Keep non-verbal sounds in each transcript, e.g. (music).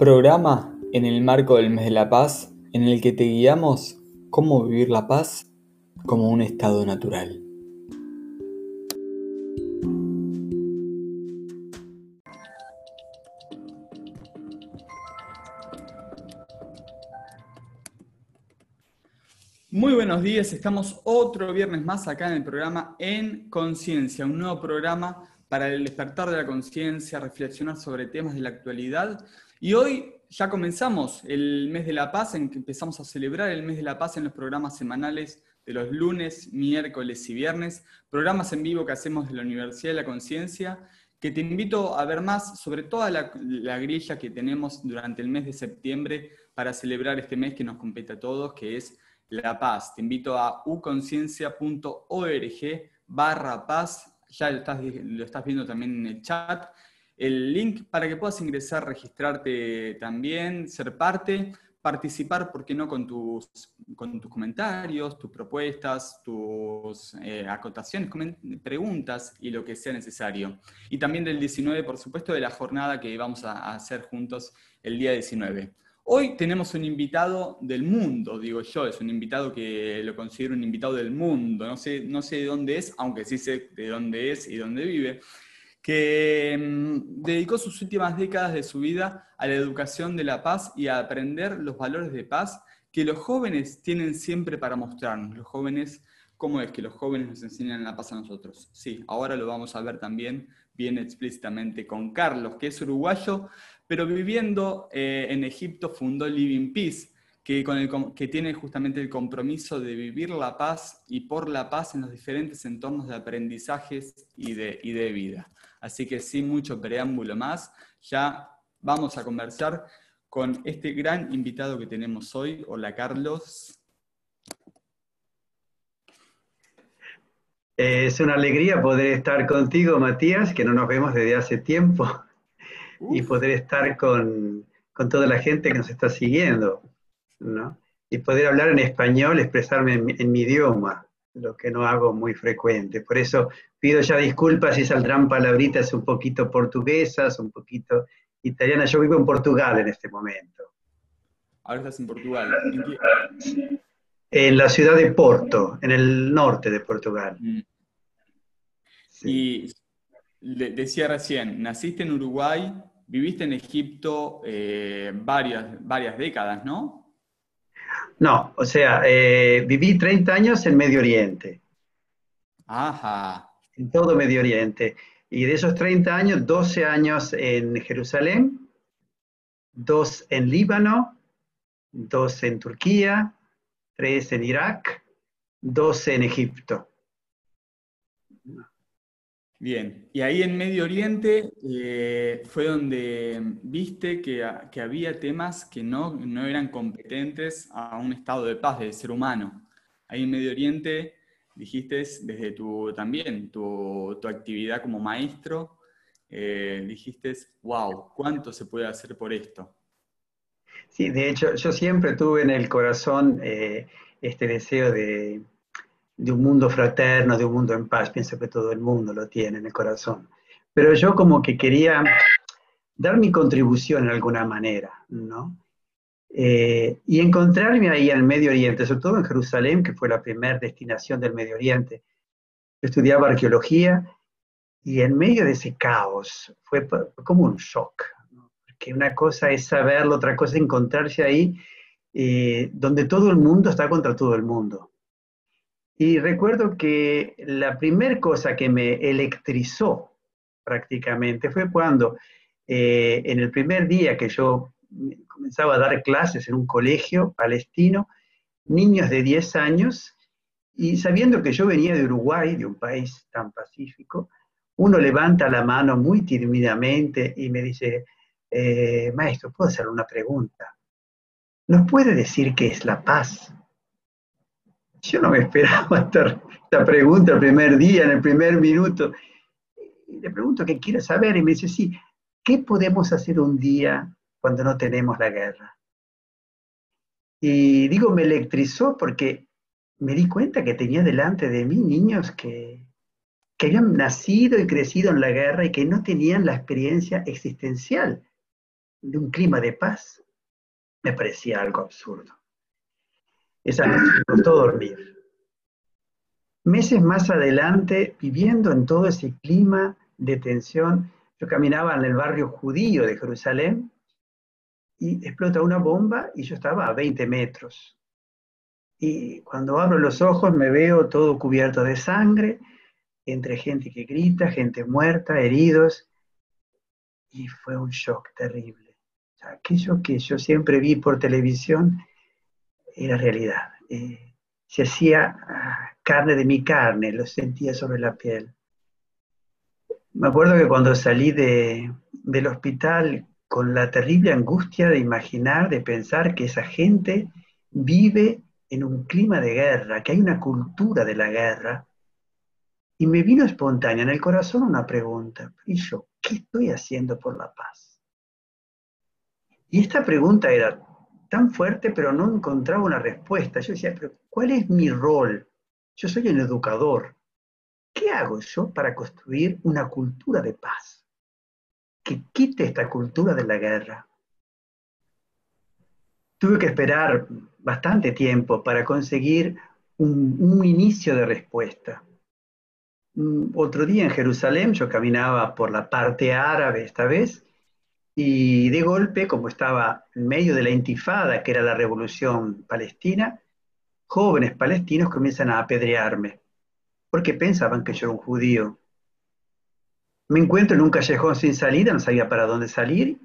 Programa en el marco del mes de la paz en el que te guiamos cómo vivir la paz como un estado natural. Muy buenos días, estamos otro viernes más acá en el programa En Conciencia, un nuevo programa para el despertar de la conciencia, reflexionar sobre temas de la actualidad. Y hoy ya comenzamos el mes de la paz, en que empezamos a celebrar el mes de la paz en los programas semanales de los lunes, miércoles y viernes, programas en vivo que hacemos de la Universidad de la Conciencia, que te invito a ver más sobre toda la, grilla que tenemos durante el mes de septiembre para celebrar este mes que nos compete a todos, que es la paz. Te invito a uconciencia.org barra paz ya lo estás viendo también en el chat. El link para que puedas ingresar, registrarte también, ser parte, participar, ¿por qué no?, con tus, con tus comentarios, tus propuestas, tus eh, acotaciones, preguntas y lo que sea necesario. Y también del 19, por supuesto, de la jornada que vamos a hacer juntos el día 19. Hoy tenemos un invitado del mundo, digo yo, es un invitado que lo considero un invitado del mundo, no sé, no sé de dónde es, aunque sí sé de dónde es y dónde vive, que mm, dedicó sus últimas décadas de su vida a la educación de la paz y a aprender los valores de paz que los jóvenes tienen siempre para mostrarnos. Los jóvenes, ¿cómo es que los jóvenes nos enseñan la paz a nosotros? Sí, ahora lo vamos a ver también bien explícitamente con Carlos, que es uruguayo, pero viviendo eh, en Egipto fundó Living Peace, que, con el, que tiene justamente el compromiso de vivir la paz y por la paz en los diferentes entornos de aprendizajes y de, y de vida. Así que sin mucho preámbulo más, ya vamos a conversar con este gran invitado que tenemos hoy. Hola Carlos. Es una alegría poder estar contigo, Matías, que no nos vemos desde hace tiempo y poder estar con, toda la gente que nos está siguiendo, ¿no? Y poder hablar en español, expresarme en, mi idioma, lo que no hago muy frecuente. Por eso pido ya disculpas si saldrán palabritas un poquito portuguesas, un poquito italianas. Yo vivo en Portugal en este momento. Ahora estás en Portugal. ¿En, la ciudad de Porto, en el norte de Portugal. Mm. Y decía recién, naciste en Uruguay, viviste en Egipto eh, varias, varias décadas, ¿no? No, o sea, eh, viví 30 años en Medio Oriente. Ajá. En todo Medio Oriente. Y de esos 30 años, 12 años en Jerusalén, dos en Líbano, dos en Turquía, tres en Irak, dos en Egipto. Bien, y ahí en Medio Oriente eh, fue donde viste que, había temas que no, eran competentes a un estado de paz del ser humano. Ahí en Medio Oriente dijiste desde tu también, tu, actividad como maestro, eh, dijiste, wow, ¿cuánto se puede hacer por esto? Sí, de hecho, yo siempre tuve en el corazón eh, este deseo de, de un mundo fraterno, de un mundo en paz. Pienso que todo el mundo lo tiene en el corazón. Pero yo como que quería dar mi contribución en alguna manera, ¿no? Eh, y encontrarme ahí en el Medio Oriente, sobre todo en Jerusalén, que fue la primera destinación del Medio Oriente. Yo estudiaba arqueología y en medio de ese caos fue como un shock, porque una cosa es saberlo, otra cosa es encontrarse ahí eh, donde todo el mundo está contra todo el mundo. Y recuerdo que la primera cosa que me electrizó prácticamente fue cuando eh, en el primer día que yo comenzaba a dar clases en un colegio palestino, niños de 10 años, y sabiendo que yo venía de Uruguay, de un país tan pacífico, uno levanta la mano muy tímidamente y me dice, eh, maestro, ¿puedo hacer una pregunta? ¿Nos puede decir qué es la paz? Yo no me esperaba esta, pregunta el primer día, en el primer minuto. Y le pregunto qué quiere saber y me dice, sí, ¿qué podemos hacer un día cuando no tenemos la guerra? Y digo, me electrizó porque me di cuenta que tenía delante de mí niños que, que habían nacido y crecido en la guerra y que no tenían la experiencia existencial de un clima de paz, me parecía algo absurdo. Esa noche me costó dormir. Meses más adelante, viviendo en todo ese clima de tensión, yo caminaba en el barrio judío de Jerusalén y explota una bomba y yo estaba a 20 metros. Y cuando abro los ojos me veo todo cubierto de sangre, entre gente que grita, gente muerta, heridos, y fue un shock terrible. aquello que yo siempre vi por televisión era realidad. Eh, se hacía ah, carne de mi carne, lo sentía sobre la piel. Me acuerdo que cuando salí de, del hospital con la terrible angustia de imaginar, de pensar que esa gente vive en un clima de guerra, que hay una cultura de la guerra, y me vino espontánea en el corazón una pregunta, ¿y yo qué estoy haciendo por la paz? Y esta pregunta era tan fuerte, pero no encontraba una respuesta. Yo decía, pero ¿cuál es mi rol? Yo soy un educador. ¿Qué hago yo para construir una cultura de paz? Que quite esta cultura de la guerra. Tuve que esperar bastante tiempo para conseguir un, inicio de respuesta. Otro día en Jerusalén yo caminaba por la parte árabe esta vez y de golpe, como estaba en medio de la intifada, que era la revolución palestina, jóvenes palestinos comienzan a apedrearme, porque pensaban que yo era un judío. Me encuentro en un callejón sin salida, no sabía para dónde salir,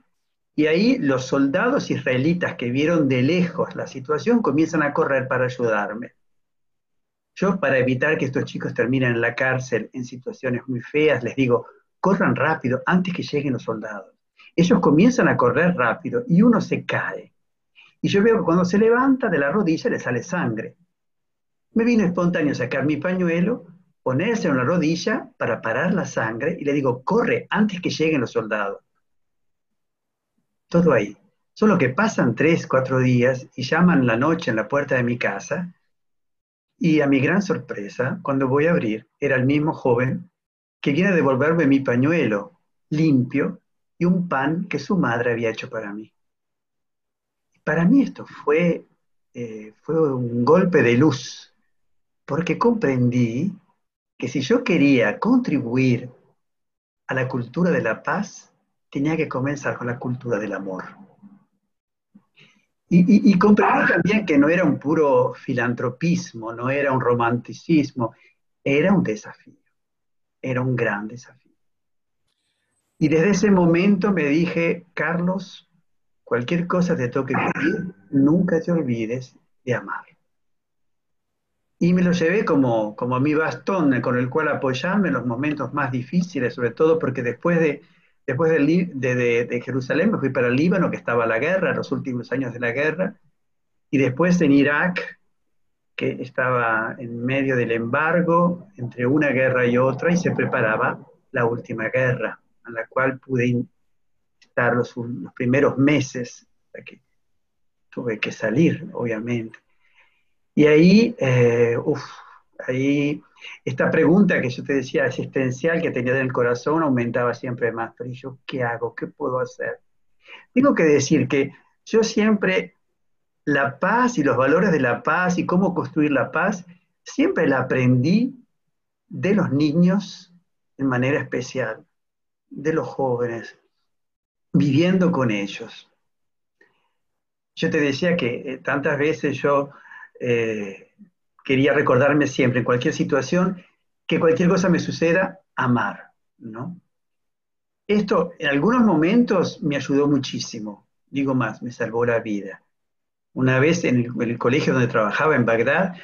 y ahí los soldados israelitas que vieron de lejos la situación comienzan a correr para ayudarme. Yo, para evitar que estos chicos terminen en la cárcel en situaciones muy feas, les digo, corran rápido antes que lleguen los soldados. Ellos comienzan a correr rápido y uno se cae. Y yo veo que cuando se levanta de la rodilla le sale sangre. Me vino espontáneo sacar mi pañuelo, ponerse en la rodilla para parar la sangre y le digo, corre antes que lleguen los soldados. Todo ahí. Solo que pasan tres, cuatro días y llaman la noche en la puerta de mi casa y a mi gran sorpresa, cuando voy a abrir, era el mismo joven que viene a devolverme mi pañuelo limpio y un pan que su madre había hecho para mí. Para mí esto fue, eh, fue un golpe de luz, porque comprendí que si yo quería contribuir a la cultura de la paz, tenía que comenzar con la cultura del amor. Y, y, comprendí también que no era un puro filantropismo, no era un romanticismo, era un desafío, era un gran desafío. Y desde ese momento me dije, Carlos, cualquier cosa te toque vivir, nunca te olvides de amar. Y me lo llevé como, como mi bastón con el cual apoyarme en los momentos más difíciles, sobre todo porque después de, después de, de, Jerusalén me fui para el Líbano, que estaba la guerra, los últimos años de la guerra, y después en Irak, que estaba en medio del embargo entre una guerra y otra, y se preparaba la última guerra en la cual pude estar los, primeros meses, que tuve que salir, obviamente. Y ahí, eh, uff, ahí, esta pregunta que yo te decía, existencial, que tenía en el corazón, aumentaba siempre más. Pero yo, ¿qué hago? ¿Qué puedo hacer? Tengo que decir que yo siempre, la paz y los valores de la paz y cómo construir la paz, siempre la aprendí de los niños en manera especial de los jóvenes, viviendo con ellos. Yo te decía que eh, tantas veces yo eh, quería recordarme siempre, en cualquier situación, que cualquier cosa me suceda, amar, ¿no? Esto en algunos momentos me ayudó muchísimo, digo más, me salvó la vida. Una vez en el, en el colegio donde trabajaba en Bagdad,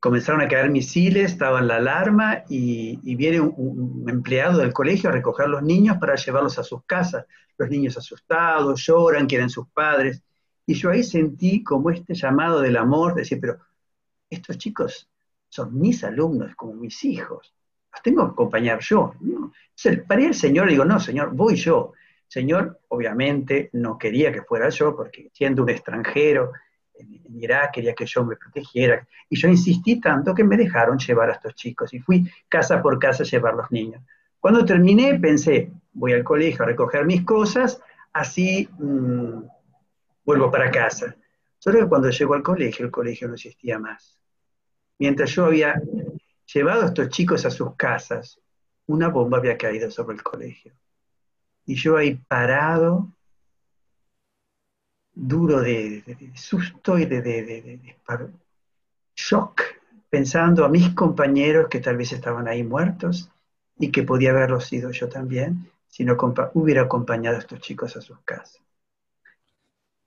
comenzaron a caer misiles, estaba la alarma y, viene un, empleado del colegio a recoger los niños para llevarlos a sus casas. Los niños asustados, lloran, quieren sus padres. Y yo ahí sentí como este llamado del amor, de decir, pero estos chicos son mis alumnos, como mis hijos. Los tengo que acompañar yo. ¿no? para el Señor le digo, no, Señor, voy yo. Señor, obviamente, no quería que fuera yo, porque siendo un extranjero, en, Irak, quería que yo me protegiera. Y yo insistí tanto que me dejaron llevar a estos chicos y fui casa por casa a llevar los niños. Cuando terminé pensé, voy al colegio a recoger mis cosas, Así mm, vuelvo para casa. Solo que cuando llego al colegio, el colegio no existía más. Mientras yo había llevado a estos chicos a sus casas, una bomba había caído sobre el colegio. Y yo ahí parado, duro de, susto y de, de, shock, pensando a mis compañeros que tal vez estaban ahí muertos y que podía haberlo sido yo también, si no hubiera acompañado a estos chicos a sus casas.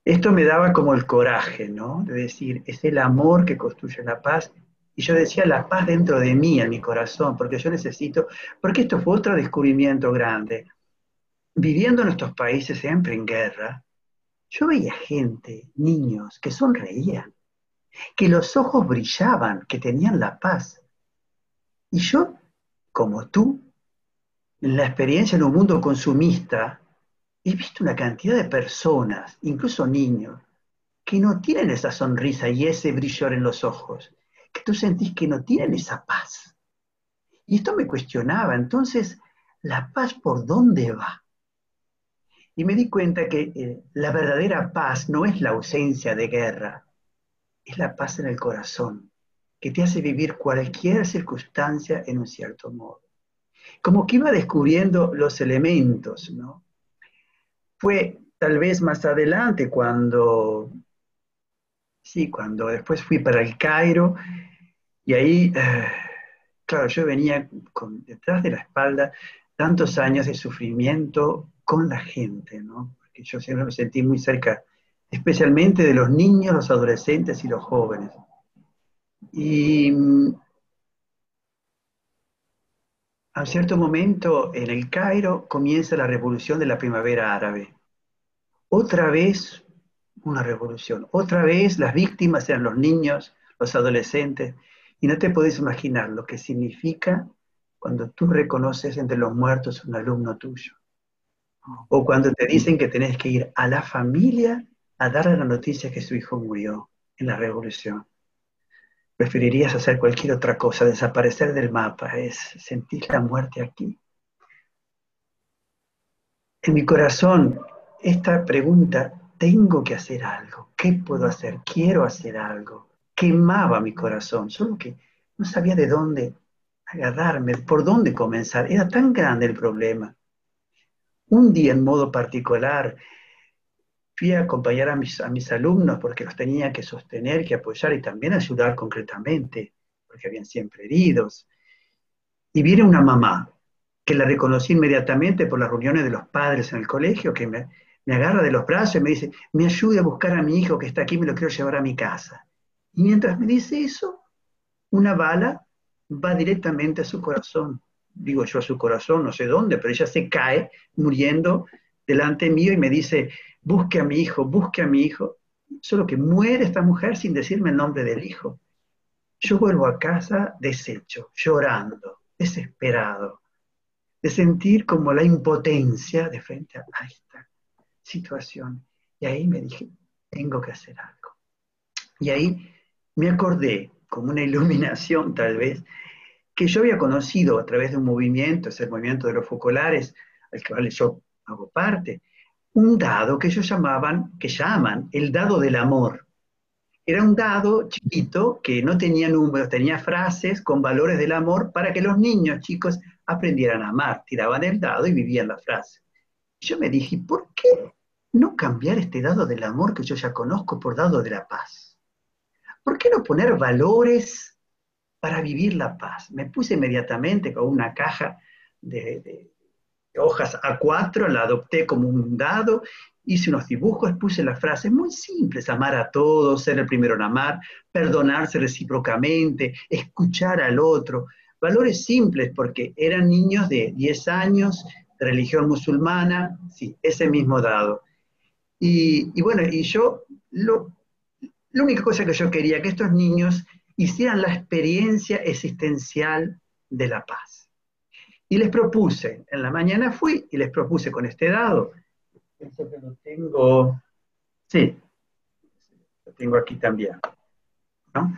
Esto me daba como el coraje, ¿no? De decir, es el amor que construye la paz. Y yo decía, la paz dentro de mí, en mi corazón, porque yo necesito, porque esto fue otro descubrimiento grande. Viviendo en estos países siempre en guerra, yo veía gente, niños, que sonreían, que los ojos brillaban, que tenían la paz. Y yo, como tú, en la experiencia en un mundo consumista, he visto una cantidad de personas, incluso niños, que no tienen esa sonrisa y ese brillo en los ojos, que tú sentís que no tienen esa paz. Y esto me cuestionaba, entonces, ¿la paz por dónde va? Y me di cuenta que eh, la verdadera paz no es la ausencia de guerra, es la paz en el corazón, que te hace vivir cualquier circunstancia en un cierto modo. Como que iba descubriendo los elementos, ¿no? Fue tal vez más adelante cuando, sí, cuando después fui para el Cairo y ahí, eh, claro, yo venía con, detrás de la espalda tantos años de sufrimiento con la gente, ¿no? Porque yo siempre me sentí muy cerca, especialmente de los niños, los adolescentes y los jóvenes. Y mm, a cierto momento en el Cairo comienza la revolución de la primavera árabe. Otra vez una revolución, otra vez las víctimas eran los niños, los adolescentes, y no te puedes imaginar lo que significa cuando tú reconoces entre los muertos un alumno tuyo. O cuando te dicen que tenés que ir a la familia a darle la noticia que su hijo murió en la revolución preferirías hacer cualquier otra cosa, desaparecer del mapa, es sentir la muerte aquí. En mi corazón, esta pregunta, tengo que hacer algo, ¿qué puedo hacer? Quiero hacer algo. Quemaba mi corazón, solo que no sabía de dónde agarrarme, por dónde comenzar. Era tan grande el problema. Un día en modo particular, fui a acompañar a mis, alumnos porque los tenía que sostener, que apoyar y también ayudar concretamente, porque habían siempre heridos. Y viene una mamá, que la reconocí inmediatamente por las reuniones de los padres en el colegio, que me, me agarra de los brazos y me dice, me ayude a buscar a mi hijo que está aquí, me lo quiero llevar a mi casa. Y mientras me dice eso, una bala va directamente a su corazón. Digo yo a su corazón, no sé dónde, pero ella se cae muriendo delante mío y me dice, busque a mi hijo, busque a mi hijo. Solo que muere esta mujer sin decirme el nombre del hijo. Yo vuelvo a casa deshecho, llorando, desesperado, de sentir como la impotencia de frente a esta situación. Y ahí me dije, tengo que hacer algo. Y ahí me acordé, como una iluminación tal vez, que yo había conocido a través de un movimiento, es el movimiento de los focolares, al que yo hago parte, un dado que ellos llamaban, que llaman el dado del amor. Era un dado chiquito que no tenía números, tenía frases con valores del amor para que los niños chicos aprendieran a amar. Tiraban el dado y vivían la frase. Yo me dije, ¿por qué no cambiar este dado del amor que yo ya conozco por dado de la paz? ¿Por qué no poner valores para vivir la paz? Me puse inmediatamente con una caja de hojas A4, la adopté como un dado, hice unos dibujos, puse las frases muy simples, amar a todos, ser el primero en amar, perdonarse recíprocamente, escuchar al otro, valores simples porque eran niños de 10 años, religión musulmana, sí, ese mismo dado. Y, bueno, y yo, lo, la única cosa que yo quería, que estos niños hicieran la experiencia existencial de la paz. Y les propuse, en la mañana fui y les propuse con este dado, pienso que lo tengo, sí, lo tengo aquí también, ¿no?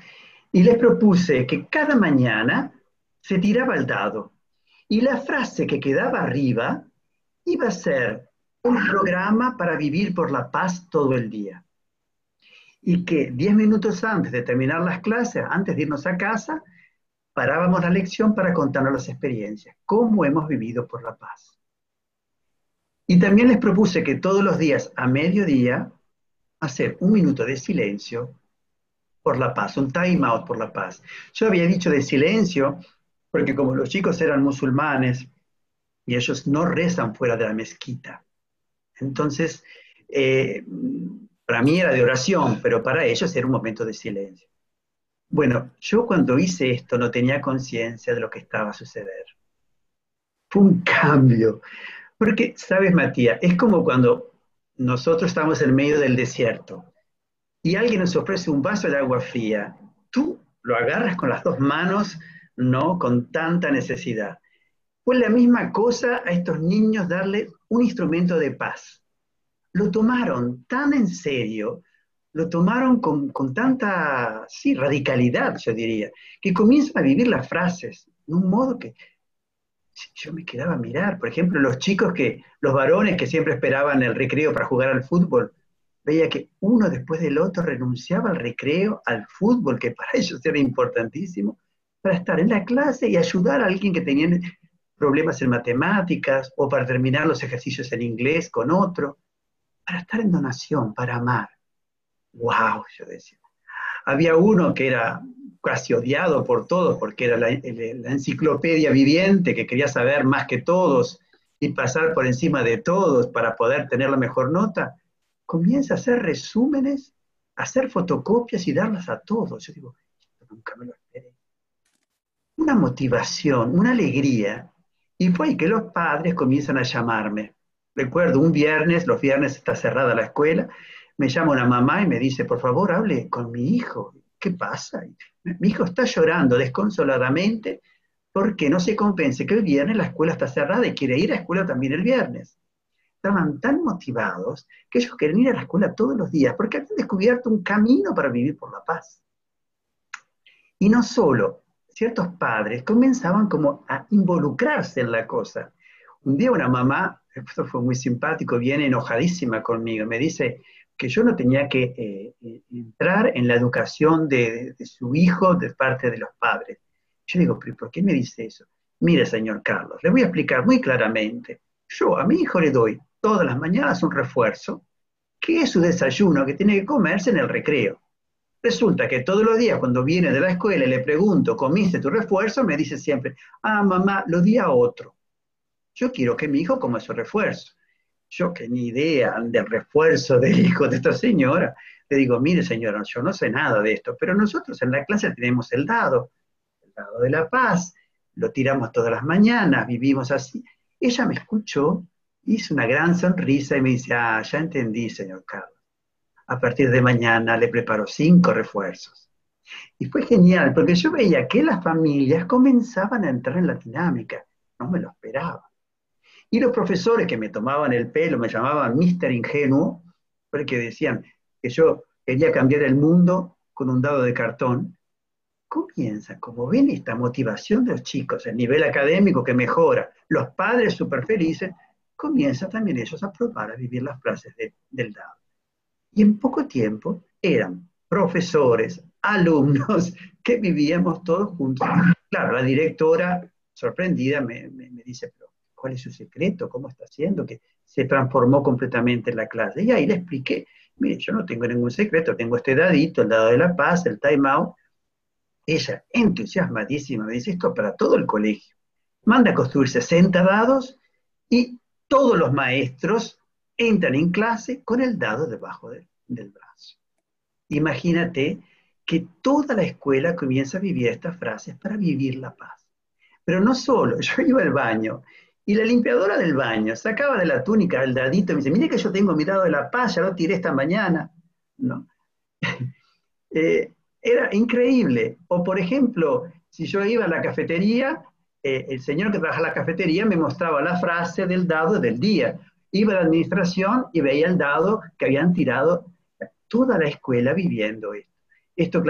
Y les propuse que cada mañana se tiraba el dado y la frase que quedaba arriba iba a ser un programa para vivir por la paz todo el día. Y que diez minutos antes de terminar las clases, antes de irnos a casa, parábamos la lección para contarnos las experiencias, cómo hemos vivido por la paz. Y también les propuse que todos los días a mediodía hacer un minuto de silencio por la paz, un time out por la paz. Yo había dicho de silencio porque como los chicos eran musulmanes y ellos no rezan fuera de la mezquita, entonces eh, para mí era de oración, pero para ellos era un momento de silencio. Bueno, yo cuando hice esto no tenía conciencia de lo que estaba a suceder. Fue un cambio. Porque, sabes, Matías, es como cuando nosotros estamos en medio del desierto y alguien nos ofrece un vaso de agua fría. Tú lo agarras con las dos manos, no con tanta necesidad. Fue la misma cosa a estos niños darle un instrumento de paz. Lo tomaron tan en serio lo tomaron con, tanta, sí, radicalidad, yo diría, que comienzan a vivir las frases de un modo que yo me quedaba a mirar. Por ejemplo, los chicos que, los varones que siempre esperaban el recreo para jugar al fútbol, veía que uno después del otro renunciaba al recreo, al fútbol, que para (laughs) ellos era importantísimo, para estar en la clase y ayudar a alguien que tenía problemas en matemáticas o para terminar los ejercicios en inglés con otro, para estar en donación, para amar wow, yo decía. Había uno que era casi odiado por todos porque era la, enciclopedia viviente que quería saber más que todos y pasar por encima de todos para poder tener la mejor nota, comienza a hacer resúmenes, a hacer fotocopias y darlas a todos. Yo digo, nunca me lo esperé. Una motivación, una alegría. Y fue que los padres comienzan a llamarme. Recuerdo, un viernes, los viernes está cerrada la escuela, me llama una mamá y me dice, por favor, hable con mi hijo. ¿Qué pasa? Mi hijo está llorando desconsoladamente porque no se convence que el viernes la escuela está cerrada y quiere ir a la escuela también el viernes. Estaban tan motivados que ellos querían ir a la escuela todos los días porque habían descubierto un camino para vivir por la paz. Y no solo, ciertos padres comenzaban como a involucrarse en la cosa. Un día una mamá, esto fue muy simpático, viene enojadísima conmigo, me dice, que yo no tenía que eh, eh, entrar en la educación de, su hijo de parte de los padres. Yo digo, ¿pero por qué me dice eso? Mire, señor Carlos, le voy a explicar muy claramente. Yo a mi hijo le doy todas las mañanas un refuerzo, que es su desayuno que tiene que comerse en el recreo. Resulta que todos los días cuando viene de la escuela y le pregunto, ¿comiste tu refuerzo? Me dice siempre, ah, mamá, lo di a otro. Yo quiero que mi hijo coma su refuerzo yo que ni idea del refuerzo del hijo de esta señora, le digo, mire señora, yo no sé nada de esto, pero nosotros en la clase tenemos el dado, el dado de la paz, lo tiramos todas las mañanas, vivimos así. Ella me escuchó, hizo una gran sonrisa y me dice, ah, ya entendí, señor Carlos. A partir de mañana le preparo cinco refuerzos. Y fue genial, porque yo veía que las familias comenzaban a entrar en la dinámica, no me lo esperaba. Y los profesores que me tomaban el pelo, me llamaban Mister Ingenuo, porque decían que yo quería cambiar el mundo con un dado de cartón, comienza, como ven esta motivación de los chicos, el nivel académico que mejora, los padres súper felices, comienza también ellos a probar a vivir las frases del dado. Y en poco tiempo eran profesores, alumnos, (laughs) que vivíamos todos juntos. Claro, la directora, sorprendida, me, me, me dice, pero cuál es su secreto, cómo está haciendo, que se transformó completamente en la clase. Y ahí le expliqué, mire, yo no tengo ningún secreto, tengo este dadito, el dado de la paz, el time out. Ella, entusiasmadísima, me dice, esto para todo el colegio. Manda a construir 60 dados y todos los maestros entran en clase con el dado debajo del brazo. Imagínate que toda la escuela comienza a vivir estas frases para vivir la paz. Pero no solo, (laughs) yo iba al baño y la limpiadora del baño sacaba de la túnica el dadito y me dice, mire que yo tengo mi dado de la paz, ya lo tiré esta mañana. No. (laughs) Eh, era increíble. O por ejemplo, si yo iba a la cafetería, eh, el señor que trabaja en la cafetería me mostraba la frase del dado del día. Iba a la administración y veía el dado que habían tirado toda la escuela viviendo esto. Esto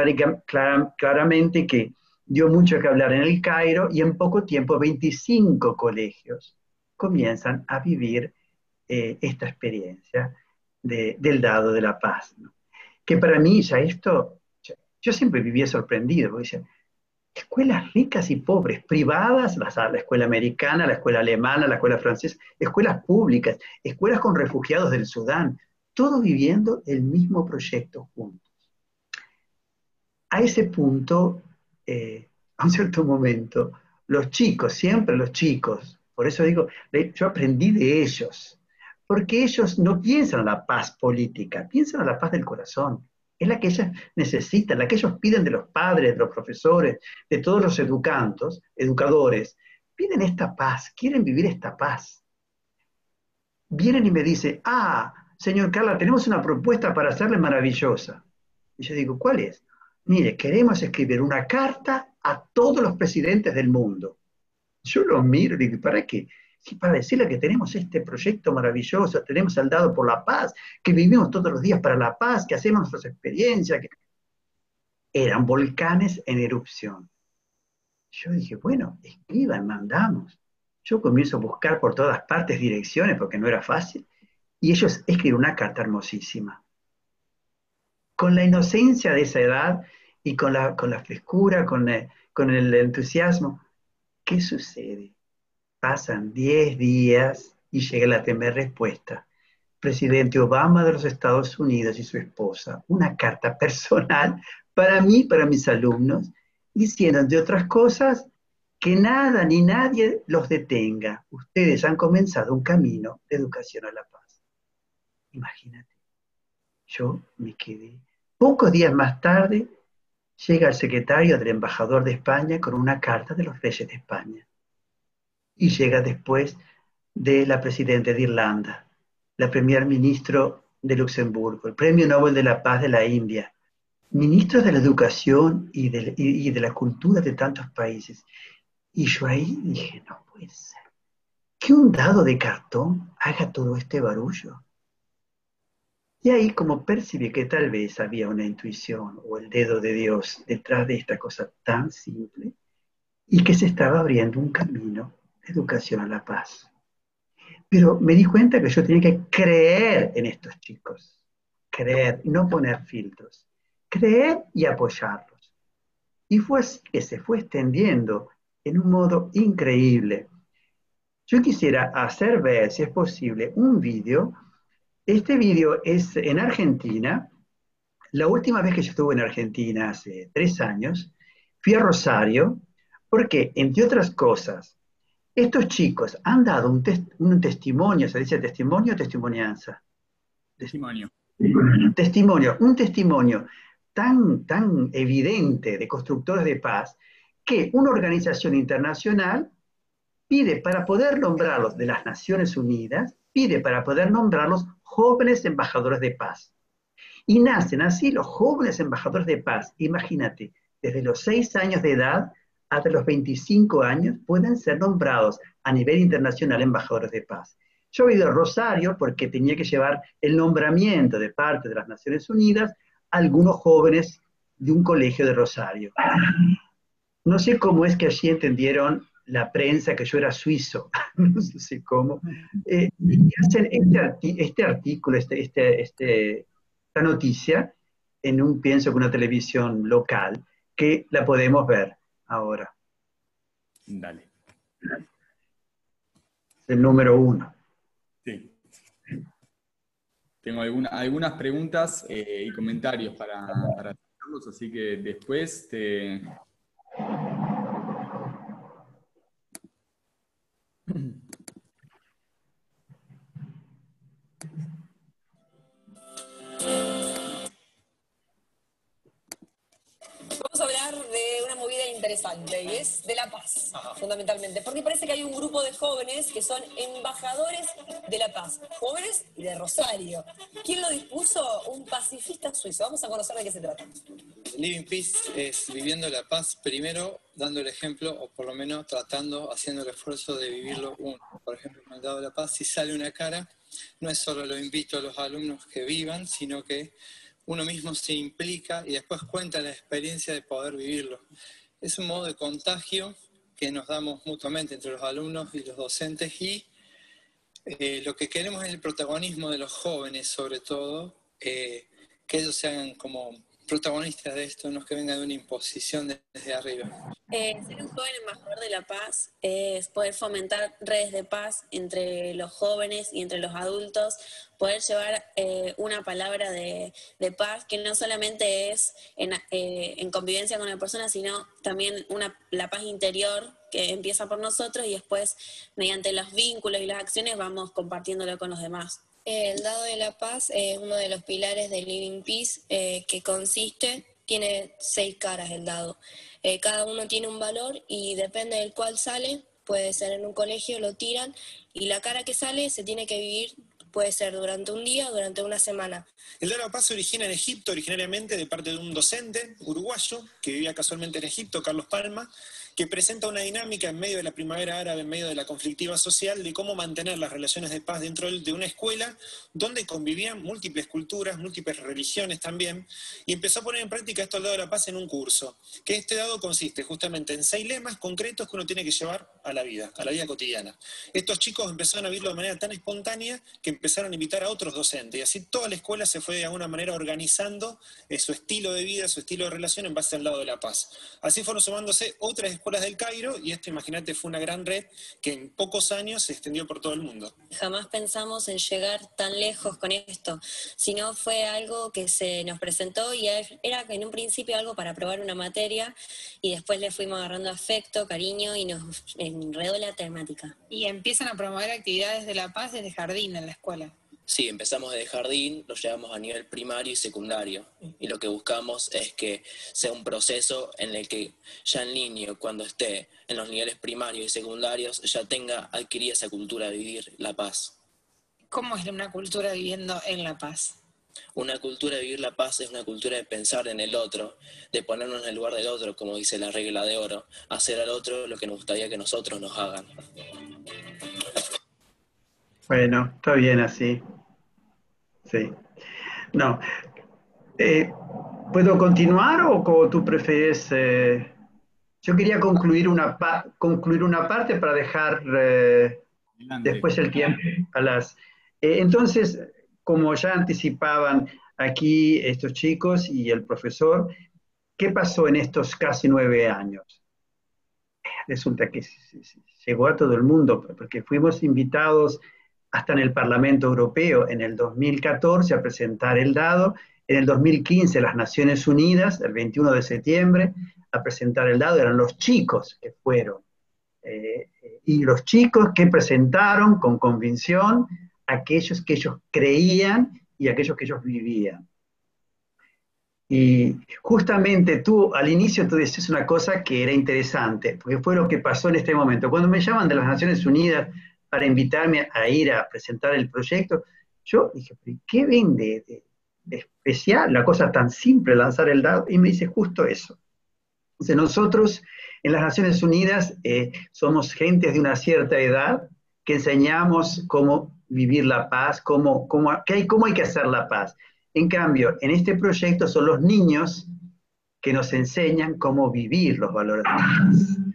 claramente que dio mucho que hablar en el Cairo y en poco tiempo 25 colegios comienzan a vivir eh, esta experiencia del dado de la paz. Que para mí ya esto, yo siempre vivía sorprendido, porque decía, escuelas ricas y pobres, privadas, la escuela americana, la escuela alemana, la escuela francesa, escuelas públicas, escuelas con refugiados del Sudán, todos viviendo el mismo proyecto juntos. A ese punto, eh, a un cierto momento, los chicos, siempre los chicos, por eso digo, yo aprendí de ellos, porque ellos no piensan en la paz política, piensan en la paz del corazón. Es la que ellos necesitan, la que ellos piden de los padres, de los profesores, de todos los educandos, educadores. Piden esta paz, quieren vivir esta paz. Vienen y me dicen, ah, señor Carla, tenemos una propuesta para hacerle maravillosa. Y yo digo, ¿cuál es? Mire, queremos escribir una carta a todos los presidentes del mundo. Yo lo miro y digo, ¿para qué? para decirle que tenemos este proyecto maravilloso, tenemos al dado por la paz, que vivimos todos los días para la paz, que hacemos nuestras experiencias. Que... Eran volcanes en erupción. Yo dije, bueno, escriban, mandamos. Yo comienzo a buscar por todas partes direcciones porque no era fácil. Y ellos escriben una carta hermosísima. Con la inocencia de esa edad y con la, frescura, con con el entusiasmo, ¿Qué sucede? Pasan 10 días y llega la primera respuesta. Presidente Obama de los Estados Unidos y su esposa, una carta personal para mí, para mis alumnos, diciendo, entre otras cosas, que nada ni nadie los detenga. Ustedes han comenzado un camino de educación a la paz. Imagínate, yo me quedé. Pocos días más tarde llega el secretario del embajador de España con una carta de los reyes de España. Y llega después de la presidenta de Irlanda, la primer ministro de Luxemburgo, el premio Nobel de la Paz de la India, ministros de la educación y de, y de la cultura de tantos países. Y yo ahí dije, no puede ser que un dado de cartón haga todo este barullo. Y ahí como percibí que tal vez había una intuición o el dedo de Dios detrás de esta cosa tan simple y que se estaba abriendo un camino de educación a la paz. Pero me di cuenta que yo tenía que creer en estos chicos, creer, no poner filtros, creer y apoyarlos. Y fue así que se fue extendiendo en un modo increíble. Yo quisiera hacer ver, si es posible, un vídeo este vídeo es en Argentina. La última vez que yo estuve en Argentina, hace tres años, fui a Rosario porque, entre otras cosas, estos chicos han dado un, testimonio, ¿se dice testimonio o testimonianza? Testimonio. Testimonio, un testimonio tan, tan evidente de constructores de paz que una organización internacional pide para poder nombrarlos de las Naciones Unidas, pide para poder nombrarlos jóvenes embajadores de paz. Y nacen así los jóvenes embajadores de paz. Imagínate, desde los 6 años de edad hasta los 25 años pueden ser nombrados a nivel internacional embajadores de paz. Yo he ido a Rosario porque tenía que llevar el nombramiento de parte de las Naciones Unidas a algunos jóvenes de un colegio de Rosario. No sé cómo es que allí entendieron la prensa que yo era suizo, (laughs) no sé cómo, eh, y hacen este, este artículo, este, este, este, esta noticia, en un, pienso que una televisión local, que la podemos ver ahora. Dale. El número uno. Sí. Tengo algunas preguntas eh, y comentarios para, para así que después te, interesante y es de la paz, fundamentalmente, porque parece que hay un grupo de jóvenes que son embajadores de la paz, jóvenes de Rosario. ¿Quién lo dispuso? Un pacifista suizo. Vamos a conocer de qué se trata. Living Peace es viviendo la paz primero, dando el ejemplo, o por lo menos tratando, haciendo el esfuerzo de vivirlo uno. Por ejemplo, en el dado de la paz, si sale una cara, no es solo lo invito a los alumnos que vivan, sino que uno mismo se implica y después cuenta la experiencia de poder vivirlo. Es un modo de contagio que nos damos mutuamente entre los alumnos y los docentes y Eh, lo que queremos es el protagonismo de los jóvenes, sobre todo, eh, que ellos sean como protagonistas de esto, no es que venga de una imposición desde arriba. Eh, ser un joven embajador de la paz es poder fomentar redes de paz entre los jóvenes y entre los adultos, poder llevar eh, una palabra de, paz que no solamente es en, eh, en, convivencia con la persona, sino también una, la paz interior que empieza por nosotros y después mediante los vínculos y las acciones vamos compartiéndolo con los demás. El dado de la paz es uno de los pilares del Living Peace eh, que consiste, tiene seis caras el dado. Eh, cada uno tiene un valor y depende del cual sale, puede ser en un colegio, lo tiran y la cara que sale se tiene que vivir puede ser durante un día durante una semana. El Dado de la Paz se origina en Egipto, originariamente de parte de un docente uruguayo que vivía casualmente en Egipto, Carlos Palma, que presenta una dinámica en medio de la primavera árabe, en medio de la conflictiva social, de cómo mantener las relaciones de paz dentro de una escuela donde convivían múltiples culturas, múltiples religiones también, y empezó a poner en práctica esto del dado de la paz en un curso, que este dado consiste justamente en seis lemas concretos que uno tiene que llevar a la vida, a la vida cotidiana. Estos chicos empezaron a vivirlo de manera tan espontánea que empezaron a invitar a otros docentes, y así toda la escuela se fue de alguna manera organizando eh, su estilo de vida, su estilo de relación en base al lado de la paz. Así fueron sumándose otras del Cairo y esto, imagínate, fue una gran red que en pocos años se extendió por todo el mundo. Jamás pensamos en llegar tan lejos con esto, sino fue algo que se nos presentó y era en un principio algo para probar una materia y después le fuimos agarrando afecto, cariño y nos enredó la temática. Y empiezan a promover actividades de la paz desde jardín en la escuela. Sí, empezamos desde jardín, lo llevamos a nivel primario y secundario. Y lo que buscamos es que sea un proceso en el que ya el niño, cuando esté en los niveles primarios y secundarios, ya tenga adquirida esa cultura de vivir la paz. ¿Cómo es una cultura viviendo en la paz? Una cultura de vivir la paz es una cultura de pensar en el otro, de ponernos en el lugar del otro, como dice la regla de oro, hacer al otro lo que nos gustaría que nosotros nos hagan. Bueno, está bien así. Sí. No. Eh, ¿Puedo continuar o como tú prefieres? Eh? yo quería concluir una, concluir una parte para dejar eh, después el tiempo a las... entonces, como ya anticipaban aquí estos chicos y el profesor, ¿qué pasó en estos casi nueve años? Resulta que llegó a todo el mundo, porque fuimos invitados hasta en el Parlamento Europeo en el 2014 a presentar el dado, en el 2015 las Naciones Unidas, el 21 de septiembre, a presentar el dado, eran los chicos que fueron, eh, y los chicos que presentaron con convicción aquellos que ellos creían y aquellos que ellos vivían. Y justamente tú al inicio tú decías una cosa que era interesante, porque fue lo que pasó en este momento. Cuando me llaman de las Naciones Unidas para invitarme a ir a presentar el proyecto, yo dije, ¿qué vende de, especial la cosa tan simple, lanzar el dado? Y me dice justo eso. Dice, nosotros en las Naciones Unidas eh, somos gente de una cierta edad que enseñamos cómo vivir la paz, cómo, cómo, hay, cómo hay que hacer la paz. En cambio, en este proyecto son los niños que nos enseñan cómo vivir los valores de la paz.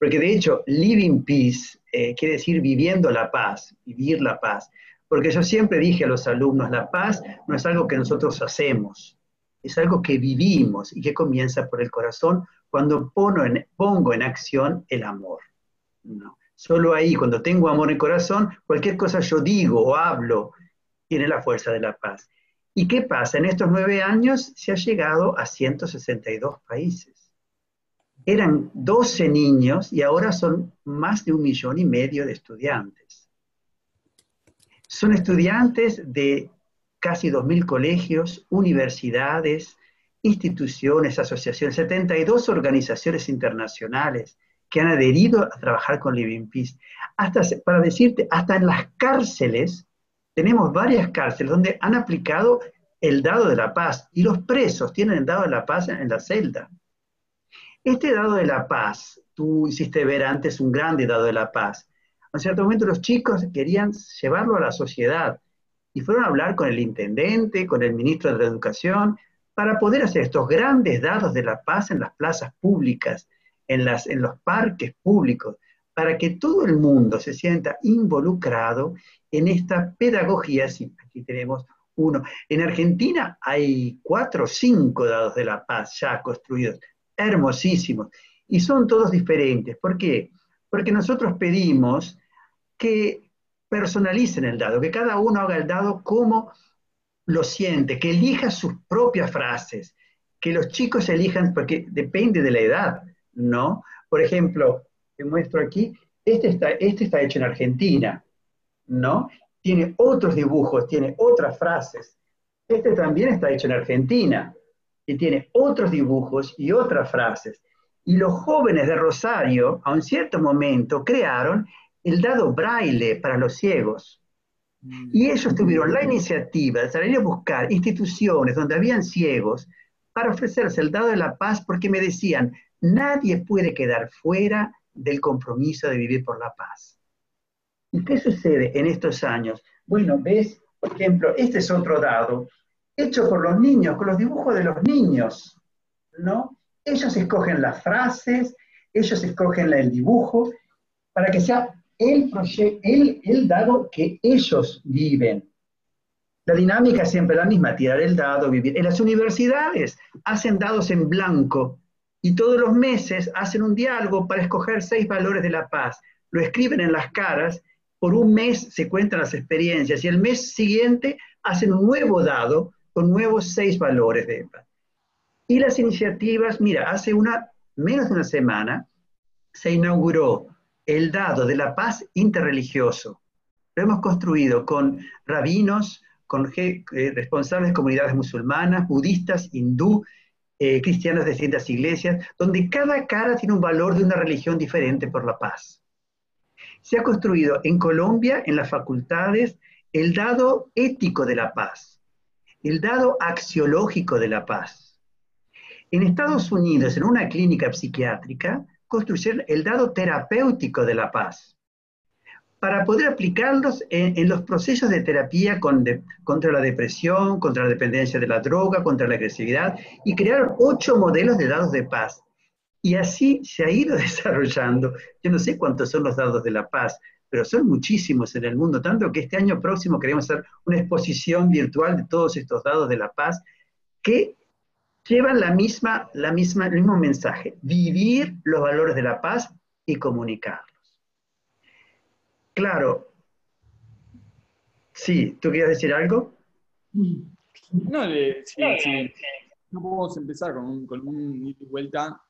Porque de hecho, living peace eh, quiere decir viviendo la paz, vivir la paz. Porque yo siempre dije a los alumnos, la paz no es algo que nosotros hacemos, es algo que vivimos y que comienza por el corazón cuando pongo en, acción el amor. Solo ahí, cuando tengo amor en el corazón, cualquier cosa yo digo o hablo tiene la fuerza de la paz. ¿Y qué pasa? En estos nueve años se ha llegado a 162 países eran 12 niños y ahora son más de un millón y medio de estudiantes. Son estudiantes de casi 2.000 colegios, universidades, instituciones, asociaciones, 72 organizaciones internacionales que han adherido a trabajar con Living Peace. Hasta, para decirte, hasta en las cárceles, tenemos varias cárceles donde han aplicado el dado de la paz y los presos tienen el dado de la paz en la celda. Este dado de la paz, tú hiciste ver antes un grande dado de la paz. En cierto momento los chicos querían llevarlo a la sociedad y fueron a hablar con el intendente, con el ministro de la Educación, para poder hacer estos grandes dados de la paz en las plazas públicas, en, los parques públicos, para que todo el mundo se sienta involucrado en esta pedagogía. Sí, aquí tenemos uno. En Argentina hay cuatro o cinco dados de la paz ya construidos, hermosísimos, y son todos diferentes. ¿Por qué? Porque nosotros pedimos que personalicen el dado, que cada uno haga el dado como lo siente, que elija sus propias frases, que los chicos elijan, porque depende de la edad, ¿no? Por ejemplo, te muestro aquí, este está, este está hecho en Argentina, ¿no? Tiene otros dibujos, tiene otras frases. Este también está hecho en Argentina y tiene otros dibujos y otras frases. Y los jóvenes de Rosario, a un cierto momento, crearon el dado braille para los ciegos. Mm. Y ellos tuvieron la iniciativa de salir a buscar instituciones donde habían ciegos para ofrecerse el dado de la paz porque me decían, nadie puede quedar fuera del compromiso de vivir por la paz. ¿Y qué sucede en estos años? Bueno, ves, por ejemplo, este es otro dado, hecho por los niños, con los dibujos de los niños, ¿no? Ellos escogen las frases, ellos escogen el dibujo, para que sea el, el, el dado que ellos viven. La dinámica es siempre la misma, tirar el dado, vivir. En las universidades hacen dados en blanco y todos los meses hacen un diálogo para escoger seis valores de la paz. Lo escriben en las caras, por un mes se cuentan las experiencias y el mes siguiente hacen un nuevo dado con nuevos seis valores de paz. Y las iniciativas, mira, hace una, menos de una semana se inauguró el dado de la paz interreligioso. Lo hemos construido con rabinos, con eh, responsables de comunidades musulmanas, budistas, hindú, eh, cristianos de distintas iglesias, donde cada cara tiene un valor de una religión diferente por la paz. Se ha construido en Colombia, en las facultades, el dado ético de la paz, el dado axiológico de la paz. En Estados Unidos, en una clínica psiquiátrica, construyeron el dado terapéutico de la paz para poder aplicarlos en, los procesos de terapia contra la depresión, contra la dependencia de la droga, contra la agresividad, y crearon ocho modelos de dados de paz. Y así se ha ido (laughs) desarrollando. Yo no sé cuántos son los dados de la paz, pero son muchísimos en el mundo, tanto que este año próximo queremos hacer una exposición virtual de todos estos dados de la paz que llevan la misma, la misma, el mismo mensaje, vivir los valores de la paz y comunicar. Claro. Sí, ¿tú quieres decir algo? No, le, sí, sí. No podemos empezar con un, con un y vuelta,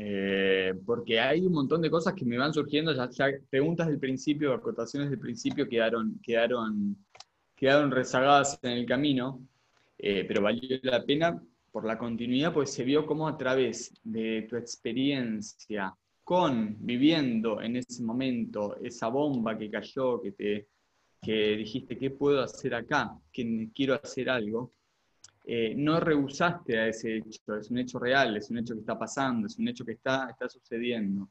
eh, porque hay un montón de cosas que me van surgiendo, ya, preguntas del principio, acotaciones del principio quedaron, quedaron, quedaron rezagadas en el camino, eh, pero valió la pena por la continuidad, pues se vio cómo a través de tu experiencia con viviendo en ese momento esa bomba que cayó, que te que dijiste, ¿qué puedo hacer acá? Que quiero hacer algo. Eh, no rehusaste a ese hecho, es un hecho real, es un hecho que está pasando, es un hecho que está, está sucediendo.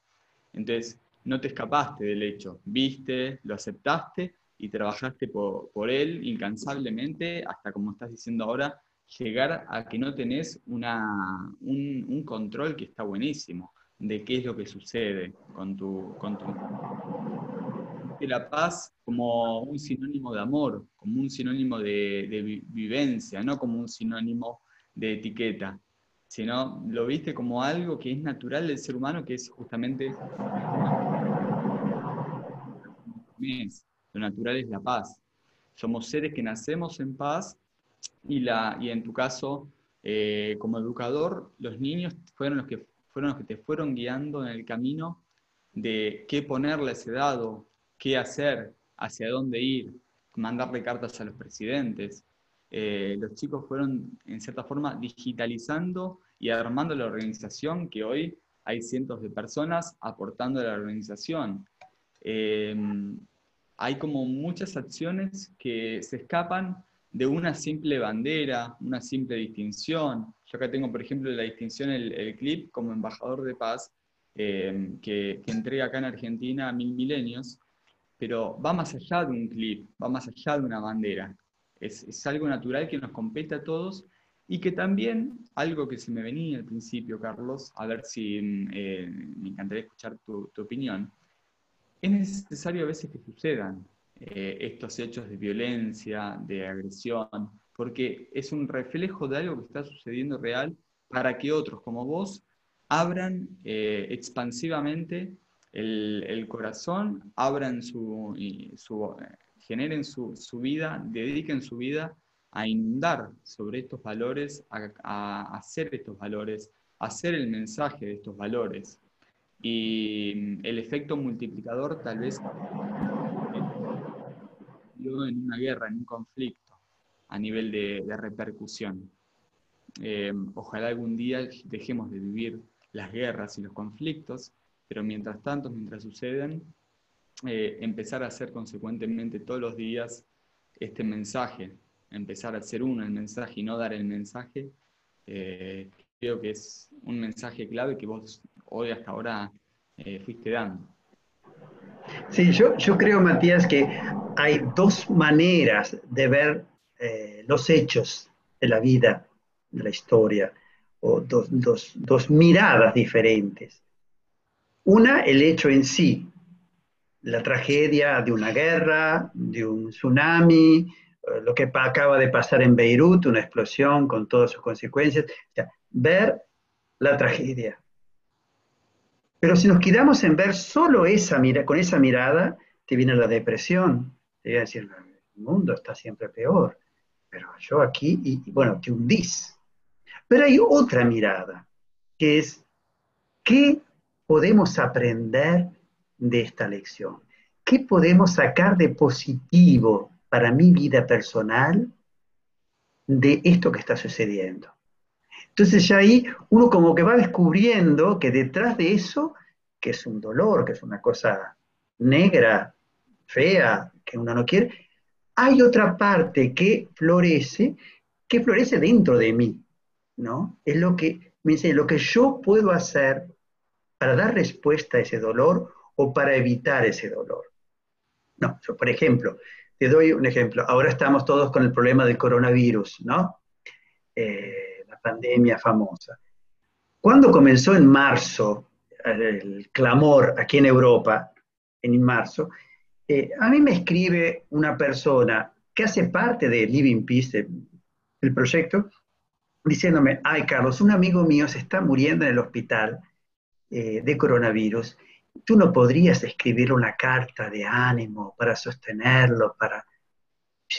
Entonces, no te escapaste del hecho, viste, lo aceptaste y trabajaste por, por él incansablemente hasta, como estás diciendo ahora, llegar a que no tenés una, un, un control que está buenísimo de qué es lo que sucede con tu, con tu la paz como un sinónimo de amor, como un sinónimo de, vivencia, no como un sinónimo de etiqueta, sino lo viste como algo que es natural del ser humano, que es justamente lo natural es la paz. Somos seres que nacemos en paz y, la, y en tu caso, eh, como educador, los niños fueron los que fueron los que te fueron guiando en el camino de qué ponerle a ese dado, qué hacer, hacia dónde ir, mandarle cartas a los presidentes. Eh, los chicos fueron, en cierta forma, digitalizando y armando la organización que hoy hay cientos de personas aportando a la organización. Eh, hay como muchas acciones que se escapan de una simple bandera, una simple distinción. Yo acá tengo, por ejemplo, la distinción, el, clip como embajador de paz, eh, que, entrega acá en Argentina a mil milenios, pero va más allá de un clip, va más allá de una bandera. Es, algo natural que nos compete a todos y que también, algo que se me venía al principio, Carlos, a ver si mm, eh, me encantaría escuchar tu, tu opinión, es necesario a veces que sucedan eh, estos hechos de violencia, de agresión, porque es un reflejo de algo que está sucediendo real para que otros como vos abran eh, expansivamente el, corazón, abran su, su generen su, vida, dediquen su vida a inundar sobre estos valores, a, hacer estos valores, a hacer el mensaje de estos valores. Y mm, el efecto multiplicador tal vez en una guerra, en un conflicto, a nivel de, repercusión. Eh, ojalá algún día dejemos de vivir las guerras y los conflictos, pero mientras tanto, mientras suceden, eh, empezar a hacer consecuentemente todos los días este mensaje, empezar a hacer uno el mensaje y no dar el mensaje, eh, creo que es un mensaje clave que vos hoy hasta ahora fuiste dando. Sí, yo, yo creo, Matías, que hay dos maneras de ver eh, los hechos de la vida, de la historia, o dos, dos, dos, miradas diferentes. Una, el hecho en sí, la tragedia de una guerra, de un tsunami, eh, lo que acaba de pasar en Beirut, una explosión con todas sus consecuencias. Ver la tragedia. Pero si nos quedamos en ver solo esa mira, con esa mirada, te viene la depresión, te viene a decir, el mundo está siempre peor, pero yo aquí, y, bueno, te hundís. Pero hay otra mirada, que es, ¿qué podemos aprender de esta lección? ¿Qué podemos sacar de positivo para mi vida personal de esto que está sucediendo? Entonces ya ahí uno como que va descubriendo que detrás de eso, que es un dolor, que es una cosa negra, fea, que uno no quiere, hay otra parte que florece, que florece dentro de mí, ¿no? Es lo que me dice, lo que yo puedo hacer para dar respuesta a ese dolor o para evitar ese dolor. No, por ejemplo, te doy un ejemplo. Ahora estamos todos con el problema del coronavirus, ¿no? Eh, pandemia famosa. Cuando comenzó en marzo el clamor aquí en Europa, en marzo, eh, a mí me escribe una persona que hace parte de Living Peace, el proyecto, diciéndome, ay Carlos, un amigo mío se está muriendo en el hospital eh, de coronavirus, tú no podrías escribir una carta de ánimo para sostenerlo, para...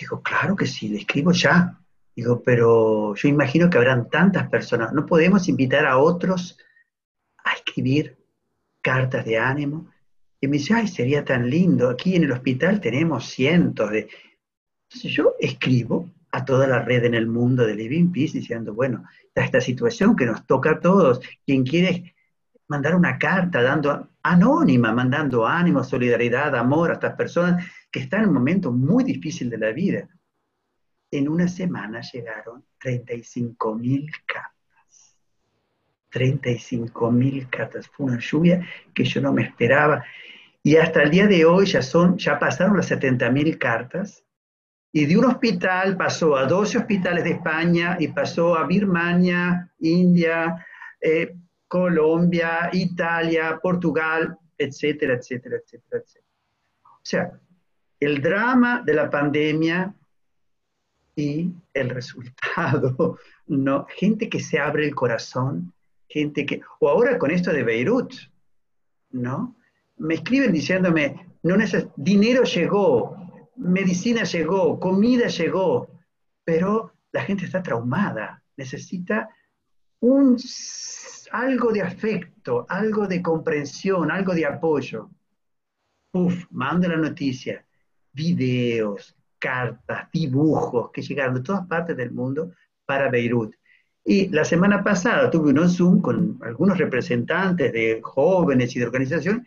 digo, claro que sí, le escribo ya. Digo, pero yo imagino que habrán tantas personas. ¿No podemos invitar a otros a escribir cartas de ánimo? Y me dice, ay, sería tan lindo. Aquí en el hospital tenemos cientos de... Entonces yo escribo a toda la red en el mundo de Living Peace diciendo, bueno, está esta situación que nos toca a todos. Quien quiere mandar una carta dando anónima, mandando ánimo, solidaridad, amor a estas personas que están en un momento muy difícil de la vida en una semana llegaron 35 mil cartas. 35 mil cartas. Fue una lluvia que yo no me esperaba. Y hasta el día de hoy ya, son, ya pasaron las 70 mil cartas. Y de un hospital pasó a 12 hospitales de España y pasó a Birmania, India, eh, Colombia, Italia, Portugal, etcétera, etcétera, etcétera, etcétera. O sea, el drama de la pandemia y el resultado, (laughs) ¿no? Gente que se abre el corazón, gente que, o ahora con esto de Beirut, ¿no? Me escriben diciéndome, no dinero llegó, medicina llegó, comida llegó, pero la gente está traumada, necesita un, algo de afecto, algo de comprensión, algo de apoyo. Uf, mando la noticia, videos, cartas, dibujos que llegaron de todas partes del mundo para Beirut. Y la semana pasada tuve un Zoom con algunos representantes de jóvenes y de organizaciones,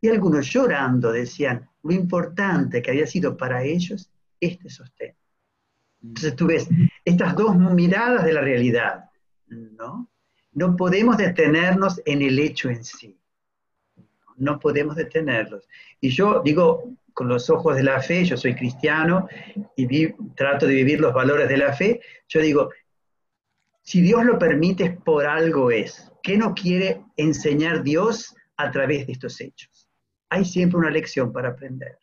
y algunos llorando decían lo importante que había sido para ellos este sostén. Entonces tú ves estas dos miradas de la realidad, ¿no? No podemos detenernos en el hecho en sí. No podemos detenerlos. Y yo digo, con los ojos de la fe, yo soy cristiano y trato de vivir los valores de la fe, yo digo, si Dios lo permite por algo es. ¿Qué no quiere enseñar Dios a través de estos hechos? hay siempre una lección para aprender.